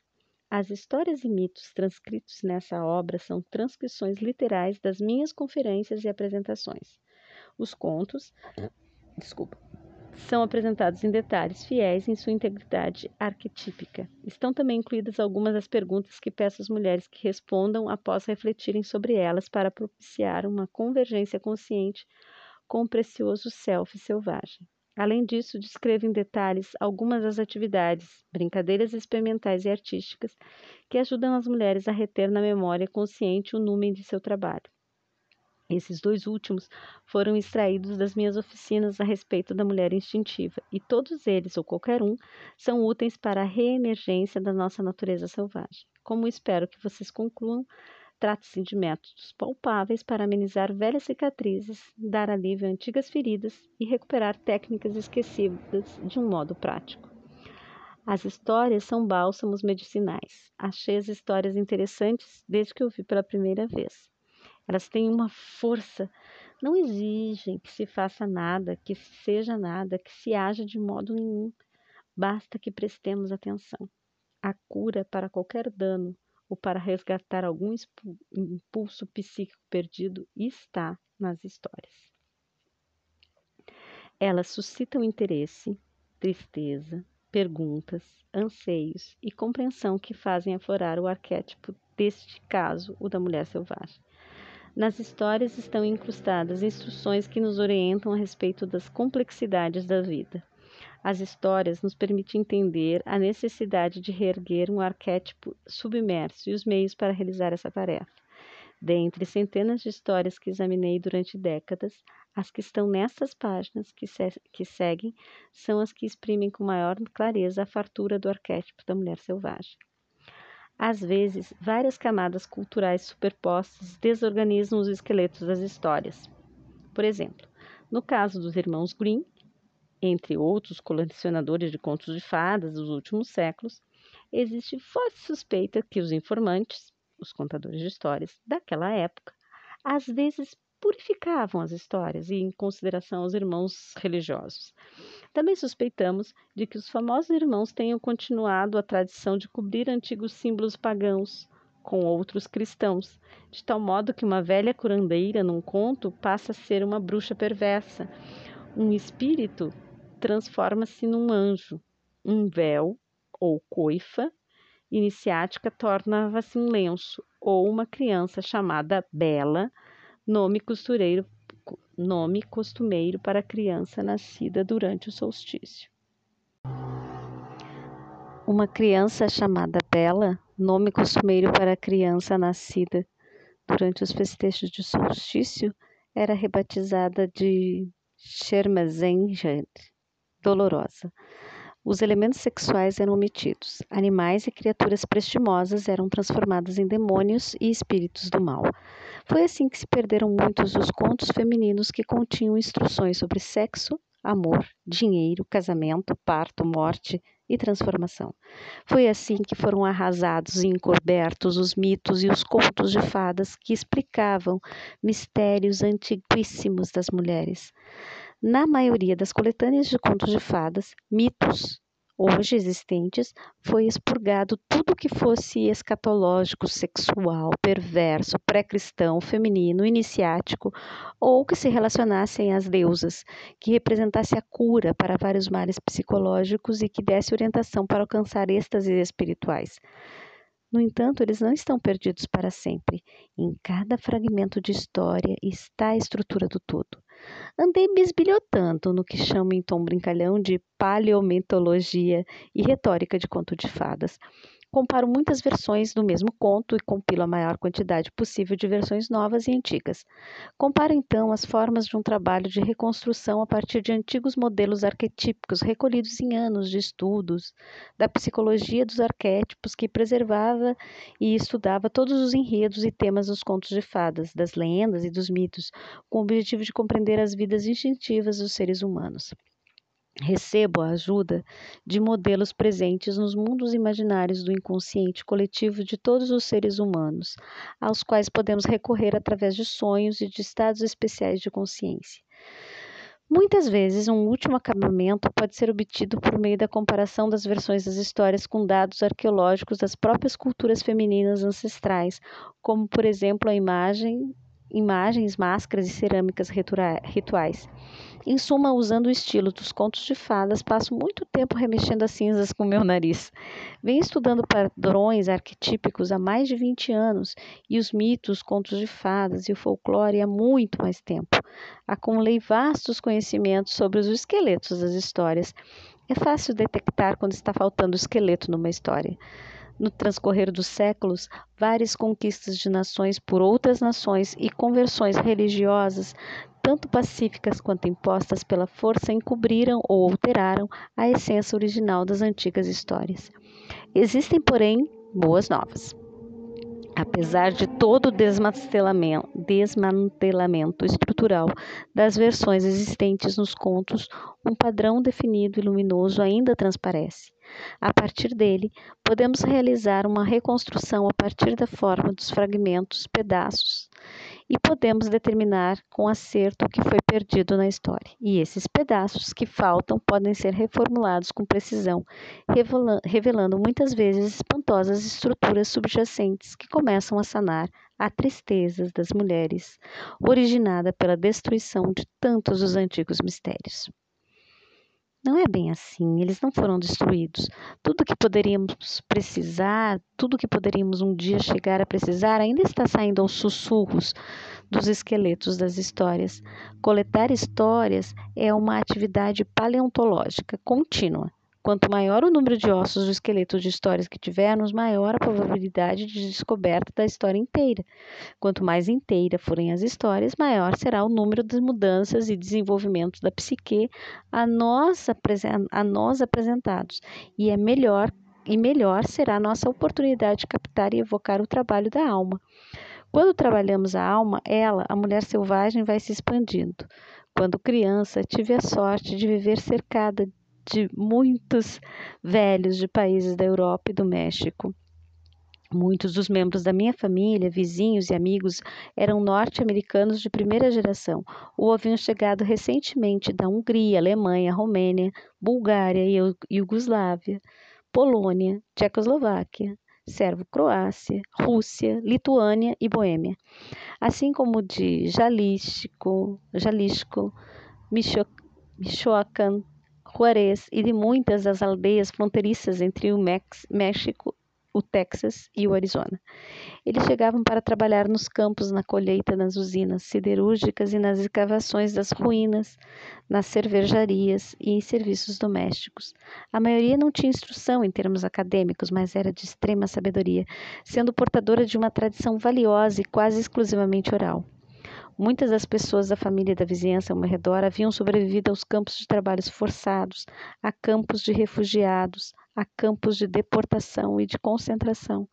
As histórias e mitos transcritos nessa obra são transcrições literais das minhas conferências e apresentações. Os contos desculpa, são apresentados em detalhes fiéis em sua integridade arquetípica. Estão também incluídas algumas das perguntas que peço às mulheres que respondam após refletirem sobre elas para propiciar uma convergência consciente com o precioso self selvagem. Além disso, descrevo em detalhes algumas das atividades, brincadeiras experimentais e artísticas que ajudam as mulheres a reter na memória consciente o número de seu trabalho. Esses dois últimos foram extraídos das minhas oficinas a respeito da mulher instintiva, e todos eles, ou qualquer um, são úteis para a reemergência da nossa natureza selvagem. Como espero que vocês concluam, trata-se de métodos palpáveis para amenizar velhas cicatrizes, dar alívio a antigas feridas e recuperar técnicas esquecidas de um modo prático. As histórias são bálsamos medicinais. Achei as histórias interessantes desde que eu vi pela primeira vez. Elas têm uma força, não exigem que se faça nada, que seja nada, que se haja de modo nenhum. Basta que prestemos atenção. A cura para qualquer dano ou para resgatar algum impulso psíquico perdido está nas histórias. Elas suscitam interesse, tristeza, perguntas, anseios e compreensão que fazem aflorar o arquétipo deste caso, o da mulher selvagem. Nas histórias estão incrustadas instruções que nos orientam a respeito das complexidades da vida. As histórias nos permitem entender a necessidade de reerguer um arquétipo submerso e os meios para realizar essa tarefa. Dentre centenas de histórias que examinei durante décadas, as que estão nessas páginas que, se que seguem são as que exprimem com maior clareza a fartura do arquétipo da mulher selvagem. Às vezes, várias camadas culturais superpostas desorganizam os esqueletos das histórias. Por exemplo, No caso dos irmãos Grimm, entre outros colecionadores de contos de fadas dos últimos séculos, existe forte suspeita que os informantes, os contadores de histórias daquela época, às vezes purificavam as histórias e em consideração aos irmãos religiosos. Também suspeitamos de que os famosos irmãos tenham continuado a tradição de cobrir antigos símbolos pagãos com outros cristãos, de tal modo que uma velha curandeira num conto passa a ser uma bruxa perversa. Um espírito transforma-se num anjo. Um véu ou coifa iniciática tornava-se um lenço, ou uma criança chamada Bela, nome costureiro nome costumeiro para criança nascida durante o solstício. Uma criança chamada Bela, nome costumeiro para criança nascida durante os festejos de solstício, era rebatizada de Shermazenjad, dolorosa. Os elementos sexuais eram omitidos. Animais e criaturas prestimosas eram transformados em demônios e espíritos do mal. Foi assim que se perderam muitos dos contos femininos que continham instruções sobre sexo, amor, dinheiro, casamento, parto, morte e transformação. Foi assim que foram arrasados e encobertos os mitos e os contos de fadas que explicavam mistérios antiguíssimos das mulheres. Na maioria das coletâneas de contos de fadas, mitos hoje existentes, foi expurgado tudo que fosse escatológico, sexual, perverso, pré-cristão, feminino, iniciático ou que se relacionassem às deusas, que representasse a cura para vários males psicológicos e que desse orientação para alcançar êxtases espirituais. No entanto, eles não estão perdidos para sempre. Em cada fragmento de história está a estrutura do todo. Andei bisbilhotando no que chamo em tom brincalhão de paleometologia e retórica de conto de fadas. Comparo muitas versões do mesmo conto e compilo a maior quantidade possível de versões novas e antigas. Comparo então as formas de um trabalho de reconstrução a partir de antigos modelos arquetípicos recolhidos em anos de estudos da psicologia dos arquétipos que preservava e estudava todos os enredos e temas dos contos de fadas, das lendas e dos mitos, com o objetivo de compreender as vidas instintivas dos seres humanos. Recebo a ajuda de modelos presentes nos mundos imaginários do inconsciente coletivo de todos os seres humanos, aos quais podemos recorrer através de sonhos e de estados especiais de consciência. Muitas vezes, um último acabamento pode ser obtido por meio da comparação das versões das histórias com dados arqueológicos das próprias culturas femininas ancestrais, como, por exemplo, a imagem, imagens, máscaras e cerâmicas rituais. Em suma, usando o estilo dos contos de fadas, passo muito tempo remexendo as cinzas com meu nariz. Venho estudando padrões arquetípicos há mais de 20 anos e os mitos, contos de fadas e o folclore há muito mais tempo. Acumulei vastos conhecimentos sobre os esqueletos das histórias. É fácil detectar quando está faltando esqueleto numa história. No transcorrer dos séculos, várias conquistas de nações por outras nações e conversões religiosas tanto pacíficas quanto impostas pela força, encobriram ou alteraram a essência original das antigas histórias. Existem, porém, boas novas. Apesar de todo o desmantelamento, estrutural das versões existentes nos contos, um padrão definido e luminoso ainda transparece. A partir dele, podemos realizar uma reconstrução a partir da forma dos fragmentos, pedaços, e podemos determinar com acerto o que foi perdido na história. E esses pedaços que faltam podem ser reformulados com precisão, revelando muitas vezes espantosas estruturas subjacentes que começam a sanar a tristeza das mulheres, originada pela destruição de tantos dos antigos mistérios. Não é bem assim, eles não foram destruídos. Tudo que poderíamos precisar, tudo que poderíamos um dia chegar a precisar, ainda está saindo aos sussurros dos esqueletos das histórias. Coletar histórias é uma atividade paleontológica contínua. Quanto maior o número de ossos do esqueleto de histórias que tivermos, maior a probabilidade de descoberta da história inteira. Quanto mais inteira forem as histórias, maior será o número de mudanças e desenvolvimentos da psique a nós, a nós apresentados, e é melhor e melhor será a nossa oportunidade de captar e evocar o trabalho da alma. Quando trabalhamos a alma, ela, a mulher selvagem, vai se expandindo. Quando criança, tive a sorte de viver cercada de muitos velhos de países da Europa e do México. Muitos dos membros da minha família, vizinhos e amigos eram norte-americanos de primeira geração ou haviam chegado recentemente da Hungria, Alemanha, Romênia, Bulgária e Iugoslávia, Polônia, Tchecoslováquia, Sérvio-Croácia, Rússia, Lituânia e Boêmia, assim como de Jalisco, Jalisco Michoacán, Juarez e de muitas das aldeias fronteiriças entre o México o Texas e o Arizona. Eles chegavam para trabalhar nos campos, na colheita, nas usinas siderúrgicas e nas escavações das ruínas, nas cervejarias e em serviços domésticos. A maioria não tinha instrução em termos acadêmicos, mas era de extrema sabedoria, sendo portadora de uma tradição valiosa e quase exclusivamente oral. Muitas das pessoas da família e da vizinhança ao redor haviam sobrevivido aos campos de trabalhos forçados, a campos de refugiados, a campos de deportação e de concentração,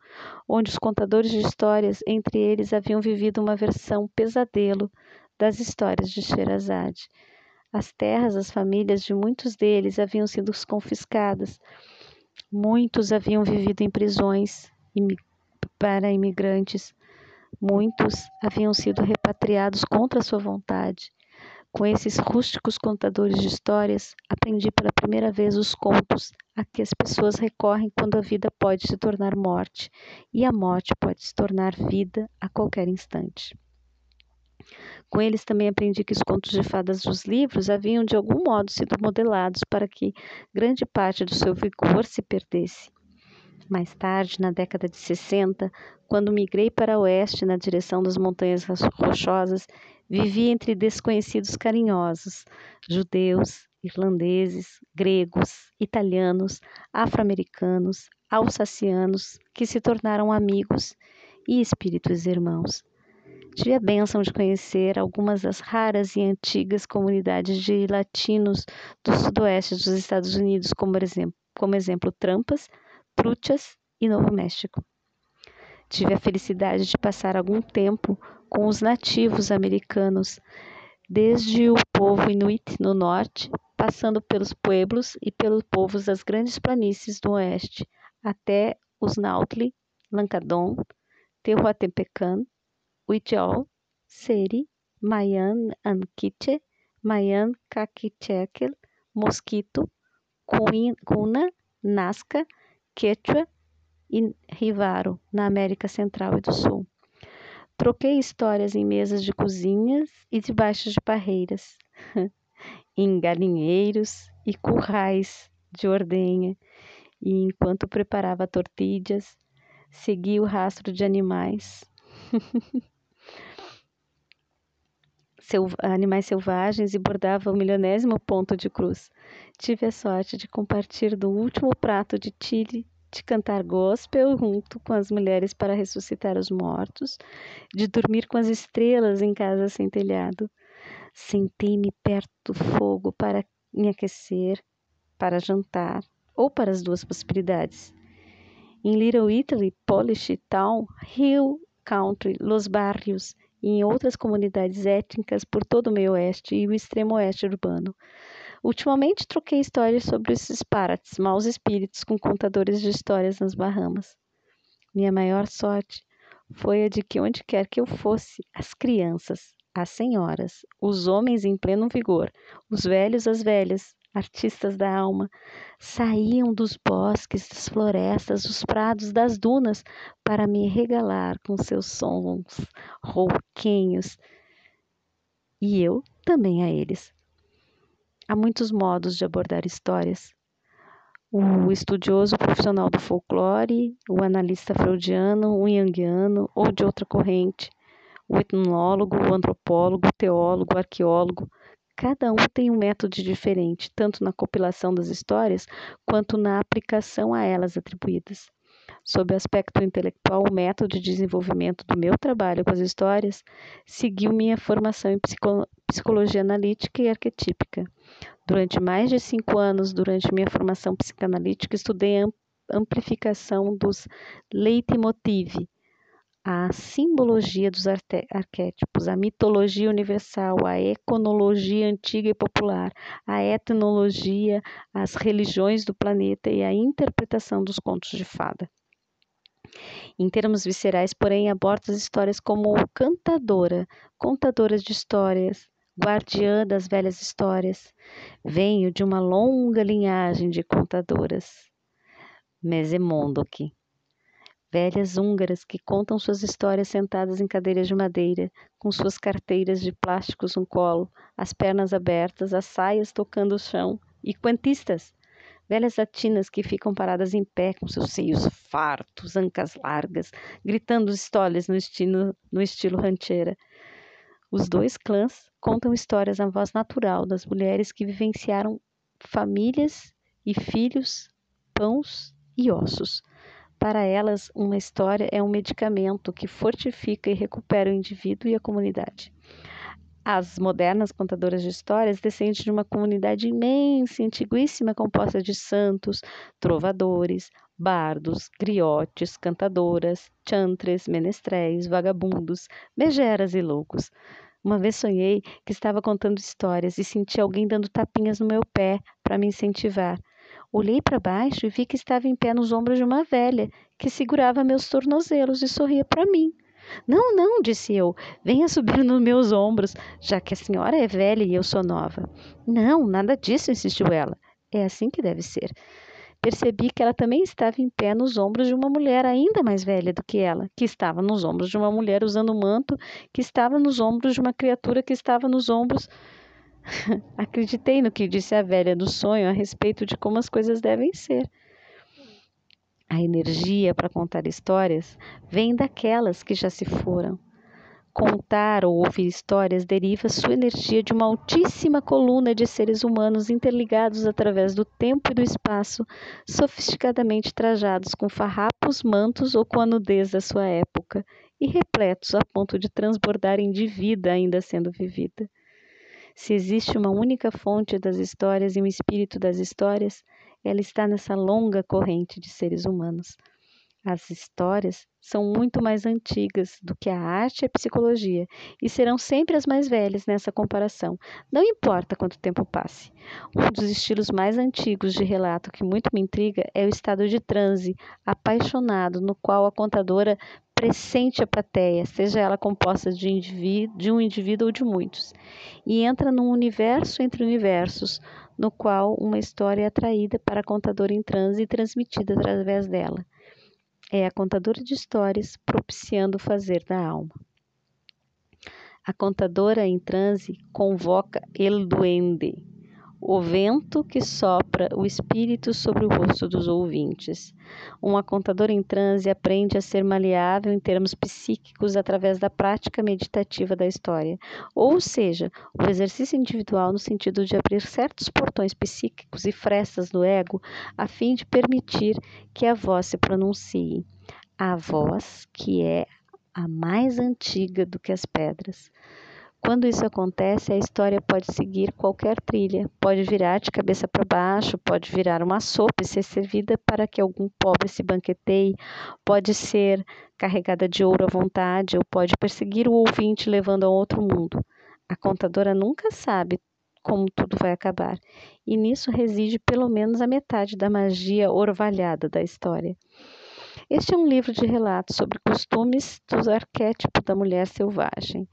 onde os contadores de histórias, entre eles, haviam vivido uma versão pesadelo das histórias de Sherazade. As terras, as famílias de muitos deles haviam sido confiscadas. Muitos haviam vivido em prisões para imigrantes. Muitos haviam sido repatriados contra sua vontade. Com esses rústicos contadores de histórias, aprendi pela primeira vez os contos a que as pessoas recorrem quando a vida pode se tornar morte e a morte pode se tornar vida a qualquer instante. Com eles também aprendi que os contos de fadas dos livros haviam de algum modo sido modelados para que grande parte do seu vigor se perdesse. Mais tarde, na década de 60, quando migrei para o oeste na direção das montanhas rochosas, Vivi entre desconhecidos carinhosos, judeus, irlandeses, gregos, italianos, afro-americanos, alsacianos, que se tornaram amigos e espíritos irmãos. Tive a bênção de conhecer algumas das raras e antigas comunidades de latinos do sudoeste dos Estados Unidos, como exemplo, como exemplo Trampas, Prútias e Novo México. Tive a felicidade de passar algum tempo com os nativos americanos, desde o povo inuit no norte, passando pelos pueblos e pelos povos das grandes planícies do oeste, até os Nautli, Lancadon, Tehuatepecan, Huichol, Seri, Mayan Anquiche, Mayan Caquichequel, Mosquito, Cuna, Nazca, Quechua e Rivaro, na América Central e do Sul. Troquei histórias em mesas de cozinhas e debaixo de parreiras, em galinheiros e currais de ordenha, e enquanto preparava tortilhas, segui o rastro de animais. animais selvagens e bordava o milionésimo ponto de cruz. Tive a sorte de compartilhar do último prato de chile de cantar gospel junto com as mulheres para ressuscitar os mortos, de dormir com as estrelas em casa sem telhado. Sentei-me perto do fogo para me aquecer, para jantar, ou para as duas possibilidades. Em Little Italy, Polish Town, Hill Country, Los Barrios e em outras comunidades étnicas por todo o meio oeste e o extremo oeste urbano. Ultimamente troquei histórias sobre esses disparates, maus espíritos com contadores de histórias nas Bahamas. Minha maior sorte foi a de que onde quer que eu fosse, as crianças, as senhoras, os homens em pleno vigor, os velhos, as velhas, artistas da alma, saíam dos bosques, das florestas, dos prados, das dunas para me regalar com seus sons rouquenhos. E eu também a eles. Há muitos modos de abordar histórias. O estudioso profissional do folclore, o analista freudiano, o junguiano ou de outra corrente, o etnólogo, o antropólogo, o teólogo, o arqueólogo, cada um tem um método diferente, tanto na compilação das histórias quanto na aplicação a elas atribuídas. Sob o aspecto intelectual, o método de desenvolvimento do meu trabalho com as histórias seguiu minha formação em psicologia analítica e arquetípica. Durante mais de cinco anos, durante minha formação psicanalítica, estudei a amplificação dos leitmotiv, a simbologia dos arquétipos, a mitologia universal, a econologia antiga e popular, a etnologia, as religiões do planeta e a interpretação dos contos de fada. Em termos viscerais, porém, aborda as histórias como cantadora, contadora de histórias, guardiã das velhas histórias. Venho de uma longa linhagem de contadoras. Mesemondoque velhas húngaras que contam suas histórias sentadas em cadeiras de madeira, com suas carteiras de plásticos no colo, as pernas abertas, as saias tocando o chão, e quantistas, velhas latinas que ficam paradas em pé com seus seios fartos, ancas largas, gritando histórias no estilo, no estilo rancheira. Os dois clãs contam histórias na voz natural das mulheres que vivenciaram famílias e filhos, pãos e ossos para elas, uma história é um medicamento que fortifica e recupera o indivíduo e a comunidade. As modernas contadoras de histórias descendem de uma comunidade imensa e antiguíssima composta de santos, trovadores, bardos, griotes, cantadoras, chantres, menestréis, vagabundos, megeras e loucos. Uma vez sonhei que estava contando histórias e senti alguém dando tapinhas no meu pé para me incentivar. Olhei para baixo e vi que estava em pé nos ombros de uma velha, que segurava meus tornozelos e sorria para mim. Não, não, disse eu, venha subir nos meus ombros, já que a senhora é velha e eu sou nova. Não, nada disso, insistiu ela. É assim que deve ser. Percebi que ela também estava em pé nos ombros de uma mulher ainda mais velha do que ela, que estava nos ombros de uma mulher usando um manto, que estava nos ombros de uma criatura que estava nos ombros Acreditei no que disse a velha do sonho a respeito de como as coisas devem ser. A energia para contar histórias vem daquelas que já se foram. Contar ou ouvir histórias deriva sua energia de uma altíssima coluna de seres humanos interligados através do tempo e do espaço, sofisticadamente trajados com farrapos, mantos ou com a nudez da sua época, e repletos a ponto de transbordarem de vida ainda sendo vivida. Se existe uma única fonte das histórias e um espírito das histórias, ela está nessa longa corrente de seres humanos. As histórias são muito mais antigas do que a arte e a psicologia e serão sempre as mais velhas nessa comparação, não importa quanto tempo passe. Um dos estilos mais antigos de relato que muito me intriga é o estado de transe, apaixonado, no qual a contadora pressente a plateia, seja ela composta de, indivíduo, de um indivíduo ou de muitos, e entra num universo entre universos, no qual uma história é atraída para a contadora em transe e transmitida através dela. É a contadora de histórias propiciando o fazer da alma. A contadora em transe convoca El Duende, o vento que sopra o espírito sobre o rosto dos ouvintes. Uma contadora em transe aprende a ser maleável em termos psíquicos através da prática meditativa da história, ou seja, o exercício individual no sentido de abrir certos portões psíquicos e frestas do ego a fim de permitir que a voz se pronuncie. A voz que é a mais antiga do que as pedras. Quando isso acontece, a história pode seguir qualquer trilha, pode virar de cabeça para baixo, pode virar uma sopa e ser servida para que algum pobre se banqueteie, pode ser carregada de ouro à vontade, ou pode perseguir o ouvinte levando a outro mundo. A contadora nunca sabe como tudo vai acabar, e nisso reside pelo menos a metade da magia orvalhada da história. Este é um livro de relatos sobre costumes dos arquétipos da mulher selvagem.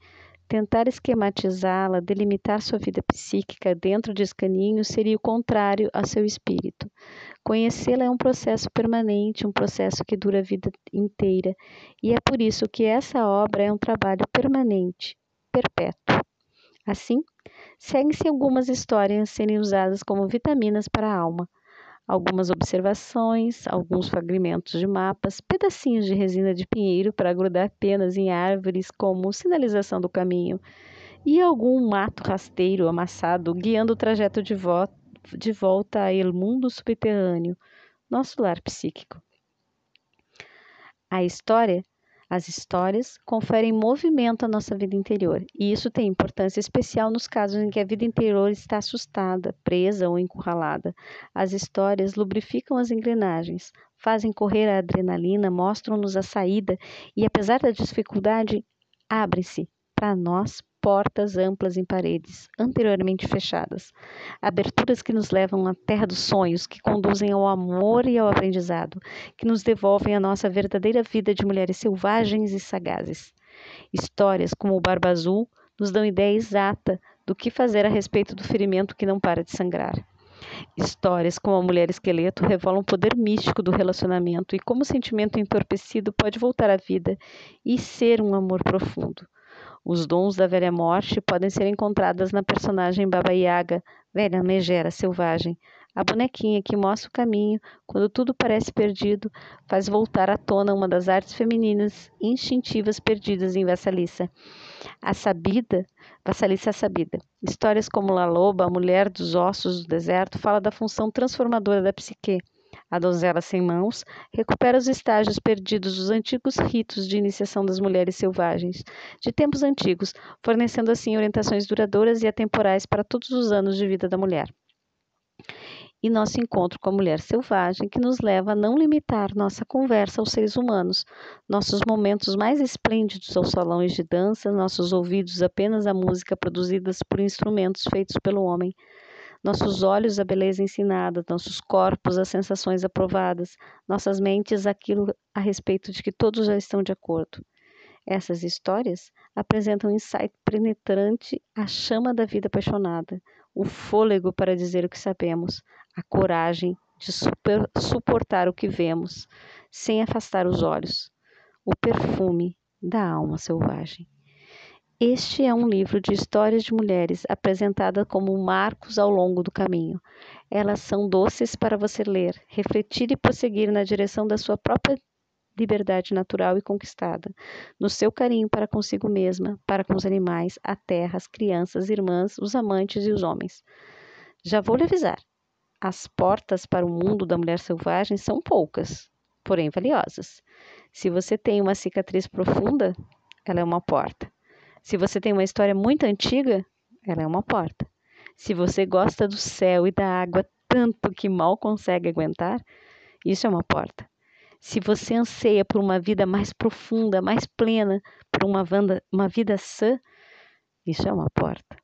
Tentar esquematizá-la, delimitar sua vida psíquica dentro de escaninhos seria o contrário ao seu espírito. Conhecê-la é um processo permanente, um processo que dura a vida inteira, e é por isso que essa obra é um trabalho permanente, perpétuo. Assim, seguem-se algumas histórias serem usadas como vitaminas para a alma, algumas observações, alguns fragmentos de mapas, pedacinhos de resina de pinheiro para grudar penas em árvores como sinalização do caminho, e algum mato rasteiro amassado guiando o trajeto de, vo de volta a El Mundo Subterrâneo, nosso lar psíquico. A história as histórias conferem movimento à nossa vida interior, e isso tem importância especial nos casos em que a vida interior está assustada, presa ou encurralada. As histórias lubrificam as engrenagens, fazem correr a adrenalina, mostram-nos a saída e, apesar da dificuldade, abrem-se para nós portas amplas em paredes, anteriormente fechadas. Aberturas que nos levam à terra dos sonhos, que conduzem ao amor e ao aprendizado, que nos devolvem a nossa verdadeira vida de mulheres selvagens e sagazes. Histórias como o Barba Azul nos dão ideia exata do que fazer a respeito do ferimento que não para de sangrar. Histórias como a mulher esqueleto revelam o poder místico do relacionamento e como o sentimento entorpecido pode voltar à vida e ser um amor profundo. Os dons da velha morte podem ser encontrados na personagem Baba Yaga, velha megera selvagem, a bonequinha que mostra o caminho quando tudo parece perdido, faz voltar à tona uma das artes femininas instintivas perdidas em Vassalissa. A sabida, Vassalissa sabida. Histórias como La Loba, a mulher dos ossos do deserto, fala da função transformadora da psique. A donzela sem mãos recupera os estágios perdidos dos antigos ritos de iniciação das mulheres selvagens, de tempos antigos, fornecendo assim orientações duradouras e atemporais para todos os anos de vida da mulher. E nosso encontro com a mulher selvagem, que nos leva a não limitar nossa conversa aos seres humanos, nossos momentos mais esplêndidos aos salões de dança, nossos ouvidos apenas à música produzidas por instrumentos feitos pelo homem, nossos olhos à beleza ensinada, nossos corpos às sensações aprovadas, nossas mentes aquilo a respeito de que todos já estão de acordo. Essas histórias apresentam um insight penetrante à chama da vida apaixonada, o fôlego para dizer o que sabemos, a coragem de super, suportar o que vemos, sem afastar os olhos, o perfume da alma selvagem. Este é um livro de histórias de mulheres apresentada como marcos ao longo do caminho. Elas são doces para você ler, refletir e prosseguir na direção da sua própria liberdade natural e conquistada, no seu carinho para consigo mesma, para com os animais, a terra, as crianças, irmãs, os amantes e os homens. Já vou lhe avisar: as portas para o mundo da mulher selvagem são poucas, porém valiosas. Se você tem uma cicatriz profunda, ela é uma porta. Se você tem uma história muito antiga, ela é uma porta. Se você gosta do céu e da água tanto que mal consegue aguentar, isso é uma porta. Se você anseia por uma vida mais profunda, mais plena, por uma, vanda, uma vida sã, isso é uma porta.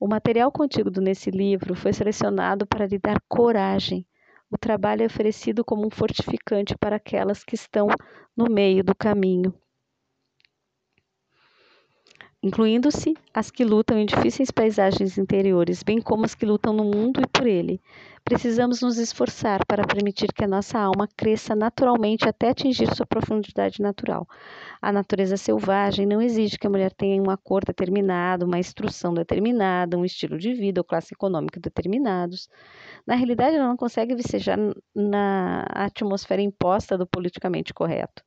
O material contido nesse livro foi selecionado para lhe dar coragem. O trabalho é oferecido como um fortificante para aquelas que estão no meio do caminho incluindo-se as que lutam em difíceis paisagens interiores, bem como as que lutam no mundo e por ele. Precisamos nos esforçar para permitir que a nossa alma cresça naturalmente até atingir sua profundidade natural. A natureza selvagem não exige que a mulher tenha uma cor determinada, uma instrução determinada, um estilo de vida ou classe econômica determinados. Na realidade, ela não consegue vicejar na atmosfera imposta do politicamente correto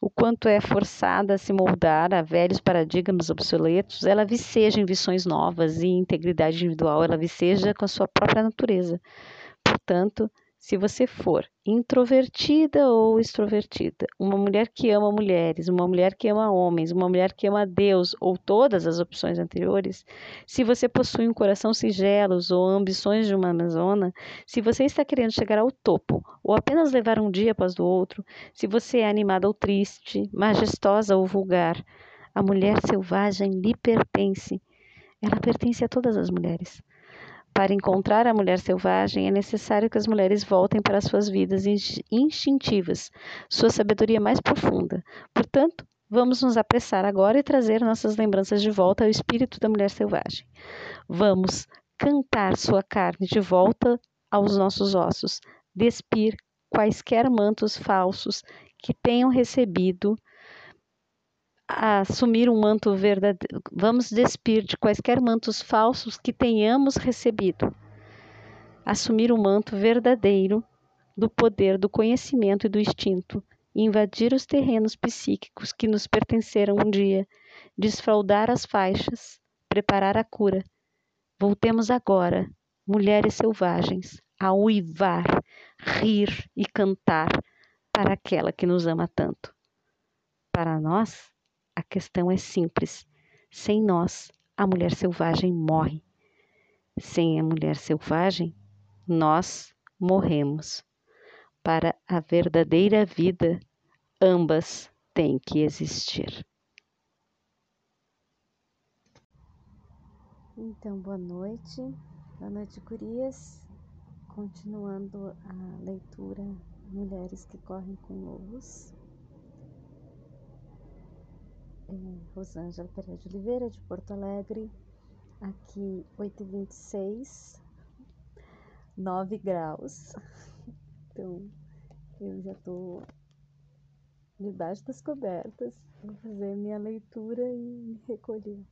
o quanto é forçada a se moldar a velhos paradigmas obsoletos, ela viceja em visões novas e integridade individual, ela viceja com a sua própria natureza. Portanto, se você for introvertida ou extrovertida, uma mulher que ama mulheres, uma mulher que ama homens, uma mulher que ama Deus ou todas as opções anteriores, se você possui um coração singelos ou ambições de uma amazona, se você está querendo chegar ao topo ou apenas levar um dia após o outro, se você é animada ou triste, majestosa ou vulgar, a mulher selvagem lhe pertence. Ela pertence a todas as mulheres. Para encontrar a mulher selvagem, é necessário que as mulheres voltem para suas vidas instintivas, sua sabedoria mais profunda. Portanto, vamos nos apressar agora e trazer nossas lembranças de volta ao espírito da mulher selvagem. Vamos cantar sua carne de volta aos nossos ossos, despir quaisquer mantos falsos que tenham recebido assumir um manto verdadeiro, vamos despir de quaisquer mantos falsos que tenhamos recebido. Assumir o um manto verdadeiro do poder do conhecimento e do instinto, invadir os terrenos psíquicos que nos pertenceram um dia, desfraldar as faixas, preparar a cura. Voltemos agora, mulheres selvagens, a uivar, rir e cantar para aquela que nos ama tanto. Para nós, a questão é simples. Sem nós, a mulher selvagem morre. Sem a mulher selvagem, nós morremos. para a verdadeira vida, ambas têm que existir. Então, boa noite, boa noite, Curias. Continuando a leitura Mulheres que Correm com Lobos. É, Rosângela Pereira de Oliveira, de Porto Alegre, aqui 8h26, 9 graus. Então, eu já estou debaixo das cobertas, vou fazer minha leitura e me recolher.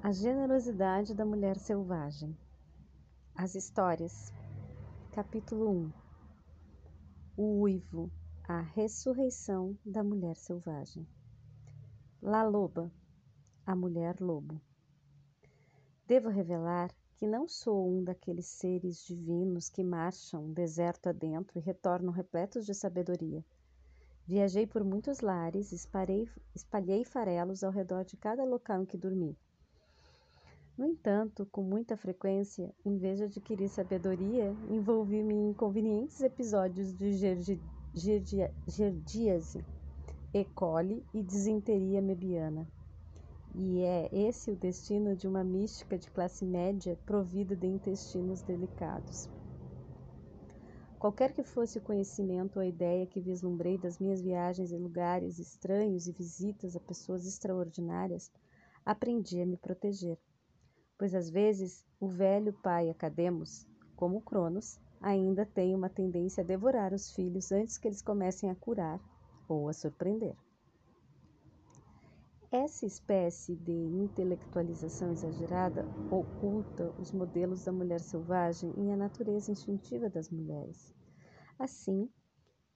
A generosidade da mulher selvagem. As histórias. Capítulo 1. O uivo, a ressurreição da mulher selvagem. La Loba, a mulher lobo. Devo revelar que não sou um daqueles seres divinos que marcham deserto adentro e retornam repletos de sabedoria. Viajei por muitos lares, espalhei, espalhei farelos ao redor de cada local em que dormi. No entanto, com muita frequência, em vez de adquirir sabedoria, envolvi-me em inconvenientes episódios de gerdíase, E. coli e disenteria mebiana. E é esse o destino de uma mística de classe média provida de intestinos delicados. Qualquer que fosse o conhecimento ou a ideia que vislumbrei das minhas viagens em lugares estranhos e visitas a pessoas extraordinárias, aprendi a me proteger pois às vezes o velho pai Academos, como Cronos, ainda tem uma tendência a devorar os filhos antes que eles comecem a curar ou a surpreender. Essa espécie de intelectualização exagerada oculta os modelos da mulher selvagem e a natureza instintiva das mulheres. Assim,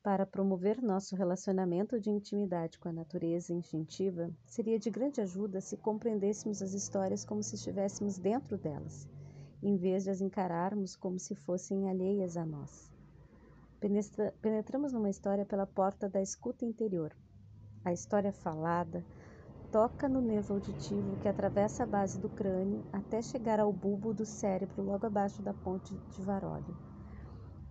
para promover nosso relacionamento de intimidade com a natureza instintiva, seria de grande ajuda se compreendêssemos as histórias como se estivéssemos dentro delas, em vez de as encararmos como se fossem alheias a nós. Penetra penetramos numa história pela porta da escuta interior. A história falada toca no nervo auditivo que atravessa a base do crânio até chegar ao bulbo do cérebro logo abaixo da ponte de Varolio.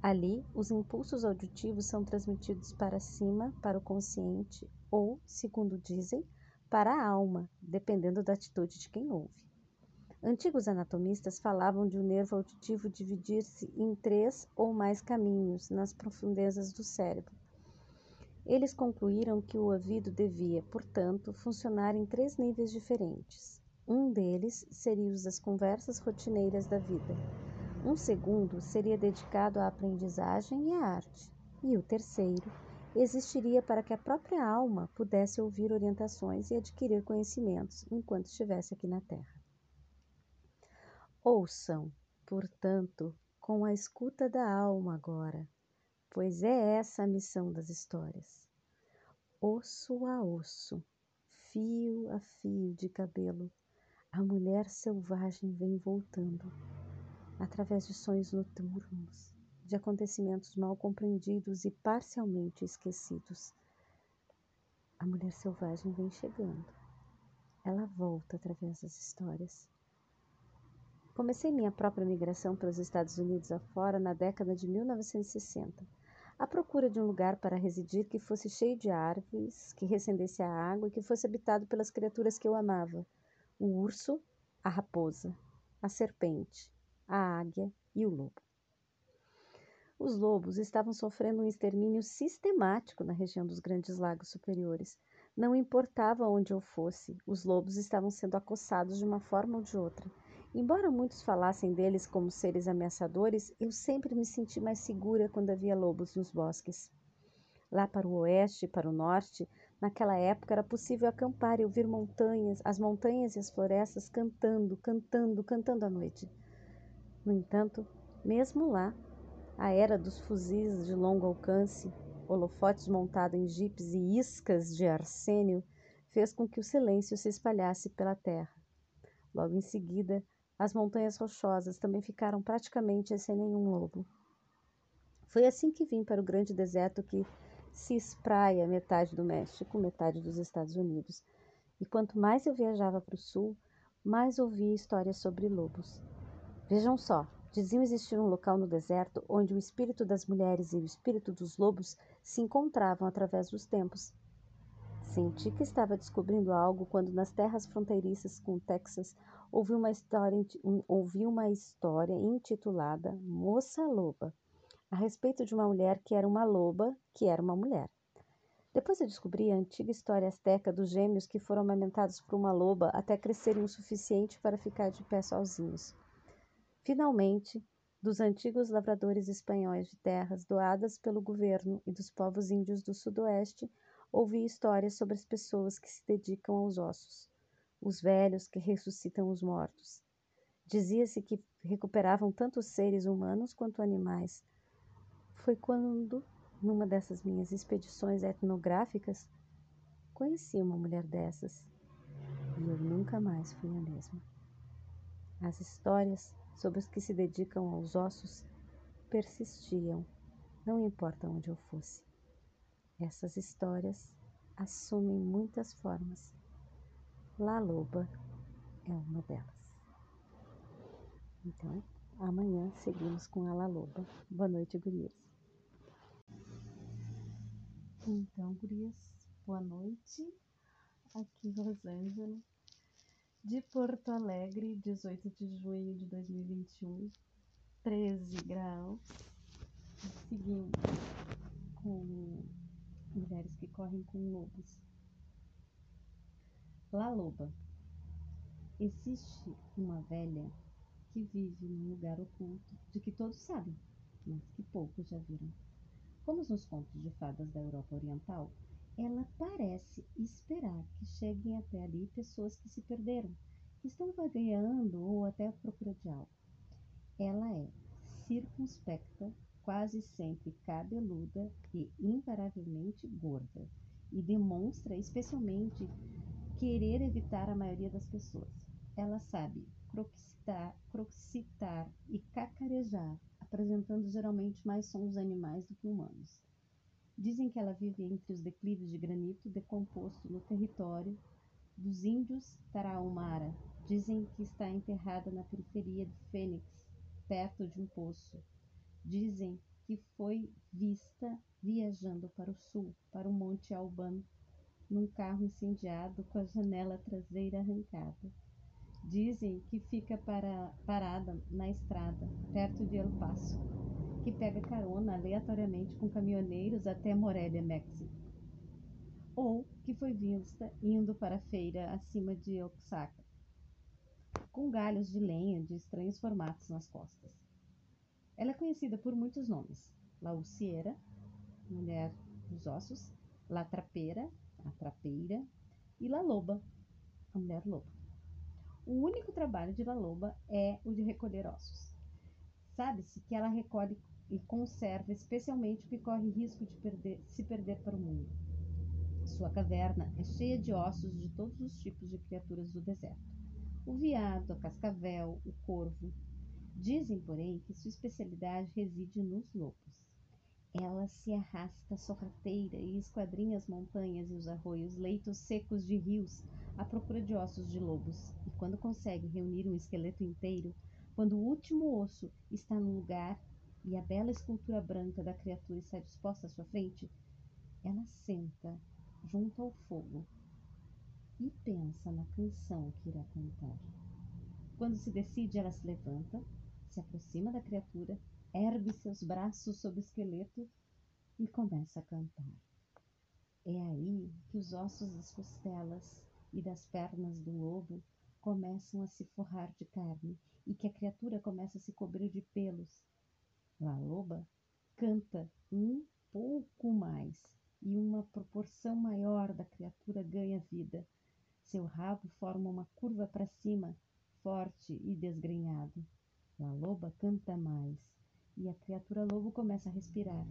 Ali, os impulsos auditivos são transmitidos para cima, para o consciente, ou, segundo dizem, para a alma, dependendo da atitude de quem ouve. Antigos anatomistas falavam de um nervo auditivo dividir-se em três ou mais caminhos nas profundezas do cérebro. Eles concluíram que o ouvido devia, portanto, funcionar em três níveis diferentes. Um deles seria os das conversas rotineiras da vida um segundo seria dedicado à aprendizagem e à arte, e o terceiro existiria para que a própria alma pudesse ouvir orientações e adquirir conhecimentos enquanto estivesse aqui na Terra. Ouçam, portanto, com a escuta da alma agora, pois é essa a missão das histórias. Osso a osso, fio a fio de cabelo, a mulher selvagem vem voltando através de sonhos noturnos, de acontecimentos mal compreendidos e parcialmente esquecidos. A mulher selvagem vem chegando. Ela volta através das histórias. Comecei minha própria migração pelos Estados Unidos afora na década de 1960, à procura de um lugar para residir que fosse cheio de árvores, que recendesse a água e que fosse habitado pelas criaturas que eu amava: o urso, a raposa, a serpente, a águia e o lobo. Os lobos estavam sofrendo um extermínio sistemático na região dos Grandes Lagos Superiores. Não importava onde eu fosse, os lobos estavam sendo acossados de uma forma ou de outra. Embora muitos falassem deles como seres ameaçadores, eu sempre me senti mais segura quando havia lobos nos bosques. Lá para o oeste e para o norte, naquela época era possível acampar e ouvir montanhas, as montanhas e as florestas cantando, cantando, cantando à noite. No entanto, mesmo lá, a era dos fuzis de longo alcance, holofotes montados em jipes e iscas de arsênio fez com que o silêncio se espalhasse pela terra. Logo em seguida, as montanhas rochosas também ficaram praticamente sem nenhum lobo. Foi assim que vim para o grande deserto que se espraia metade do México, metade dos Estados Unidos. E quanto mais eu viajava para o sul, mais ouvia histórias sobre lobos. Vejam só, Diziam existir um local no deserto onde o espírito das mulheres e o espírito dos lobos se encontravam através dos tempos. Senti que estava descobrindo algo quando, nas terras fronteiriças com o Texas, ouvi uma história, um, ouvi uma história intitulada Moça Loba, a respeito de uma mulher que era uma loba, que era uma mulher. Depois eu descobri a antiga história asteca dos gêmeos que foram amamentados por uma loba até crescerem o suficiente para ficar de pé sozinhos. Finalmente, dos antigos lavradores espanhóis de terras doadas pelo governo e dos povos índios do sudoeste, ouvi histórias sobre as pessoas que se dedicam aos ossos, os velhos que ressuscitam os mortos. Dizia-se que recuperavam tanto seres humanos quanto animais. Foi quando numa dessas minhas expedições etnográficas, conheci uma mulher dessas e eu nunca mais fui a mesma. As histórias sobre os que se dedicam aos ossos persistiam, não importa onde eu fosse. Essas histórias assumem muitas formas. La Loba é uma delas. Então, amanhã seguimos com a La Loba. Boa noite, gurias. Então, gurias, boa noite. Aqui Rosângela, de Porto Alegre, 18 de junho de 2021, 13 graus. Seguindo com mulheres que correm com lobos. La Loba. Existe uma velha que vive num lugar oculto de que todos sabem, mas que poucos já viram. Como nos contos de fadas da Europa Oriental, ela parece esperar que cheguem até ali pessoas que se perderam, que estão vagueando ou até à procura de algo. Ela é circunspecta, quase sempre cabeluda e invariavelmente gorda, e demonstra especialmente querer evitar a maioria das pessoas. Ela sabe croxitar, croxitar e cacarejar apresentando geralmente mais sons animais do que humanos. Dizem que ela vive entre os declives de granito decomposto no território dos índios Tarahumara. Dizem que está enterrada na periferia de Fênix, perto de um poço. Dizem que foi vista viajando para o sul, para o Monte Alban, num carro incendiado com a janela traseira arrancada. Dizem que fica para, parada na estrada, perto de El Paso, que pega carona aleatoriamente com caminhoneiros até Morelia, México. Ou que foi vista indo para a feira acima de Oaxaca, com galhos de lenha de estranhos formatos nas costas. Ela é conhecida por muitos nomes: La Uciera, mulher dos ossos, La Trapeira, a trapeira, e La Loba, a mulher loba. O único trabalho de La Loba é o de recolher ossos. Sabe-se que ela recolhe e conserva especialmente o que corre risco de perder, se perder para o mundo. Sua caverna é cheia de ossos de todos os tipos de criaturas do deserto: o veado, a cascavel, o corvo. Dizem, porém, que sua especialidade reside nos lobos. Ela se arrasta sorrateira e esquadrinha as montanhas e os arroios, leitos secos de rios, à procura de ossos de lobos, e quando consegue reunir um esqueleto inteiro, quando o último osso está no lugar e a bela escultura branca da criatura está disposta à sua frente, ela senta junto ao fogo e pensa na canção que irá cantar. Quando se decide, ela se levanta, se aproxima da criatura, ergue seus braços sobre o esqueleto e começa a cantar. É aí que os ossos das costelas e das pernas do lobo começam a se forrar de carne e que a criatura começa a se cobrir de pelos. A loba canta um pouco mais e uma proporção maior da criatura ganha vida. Seu rabo forma uma curva para cima, forte e desgrenhado. A loba canta mais e a criatura lobo começa a respirar.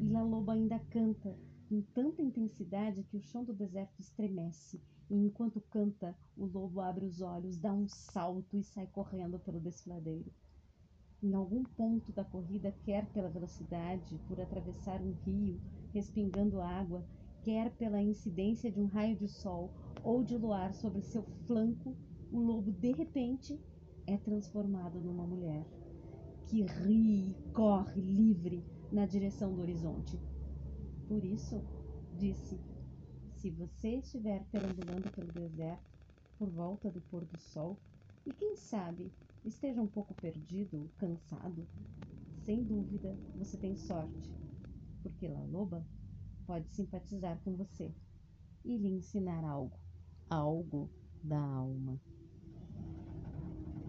E a loba ainda canta com tanta intensidade que o chão do deserto estremece e enquanto canta, o lobo abre os olhos, dá um salto e sai correndo pelo desfiladeiro. Em algum ponto da corrida, quer pela velocidade, por atravessar um rio, respingando água, quer pela incidência de um raio de sol ou de luar sobre seu flanco, o lobo de repente é transformado numa mulher. que ri e corre livre na direção do horizonte. Por isso, disse: Se você estiver perambulando pelo deserto, por volta do pôr do sol, e quem sabe esteja um pouco perdido, cansado, sem dúvida você tem sorte, porque La Loba pode simpatizar com você e lhe ensinar algo, algo da alma.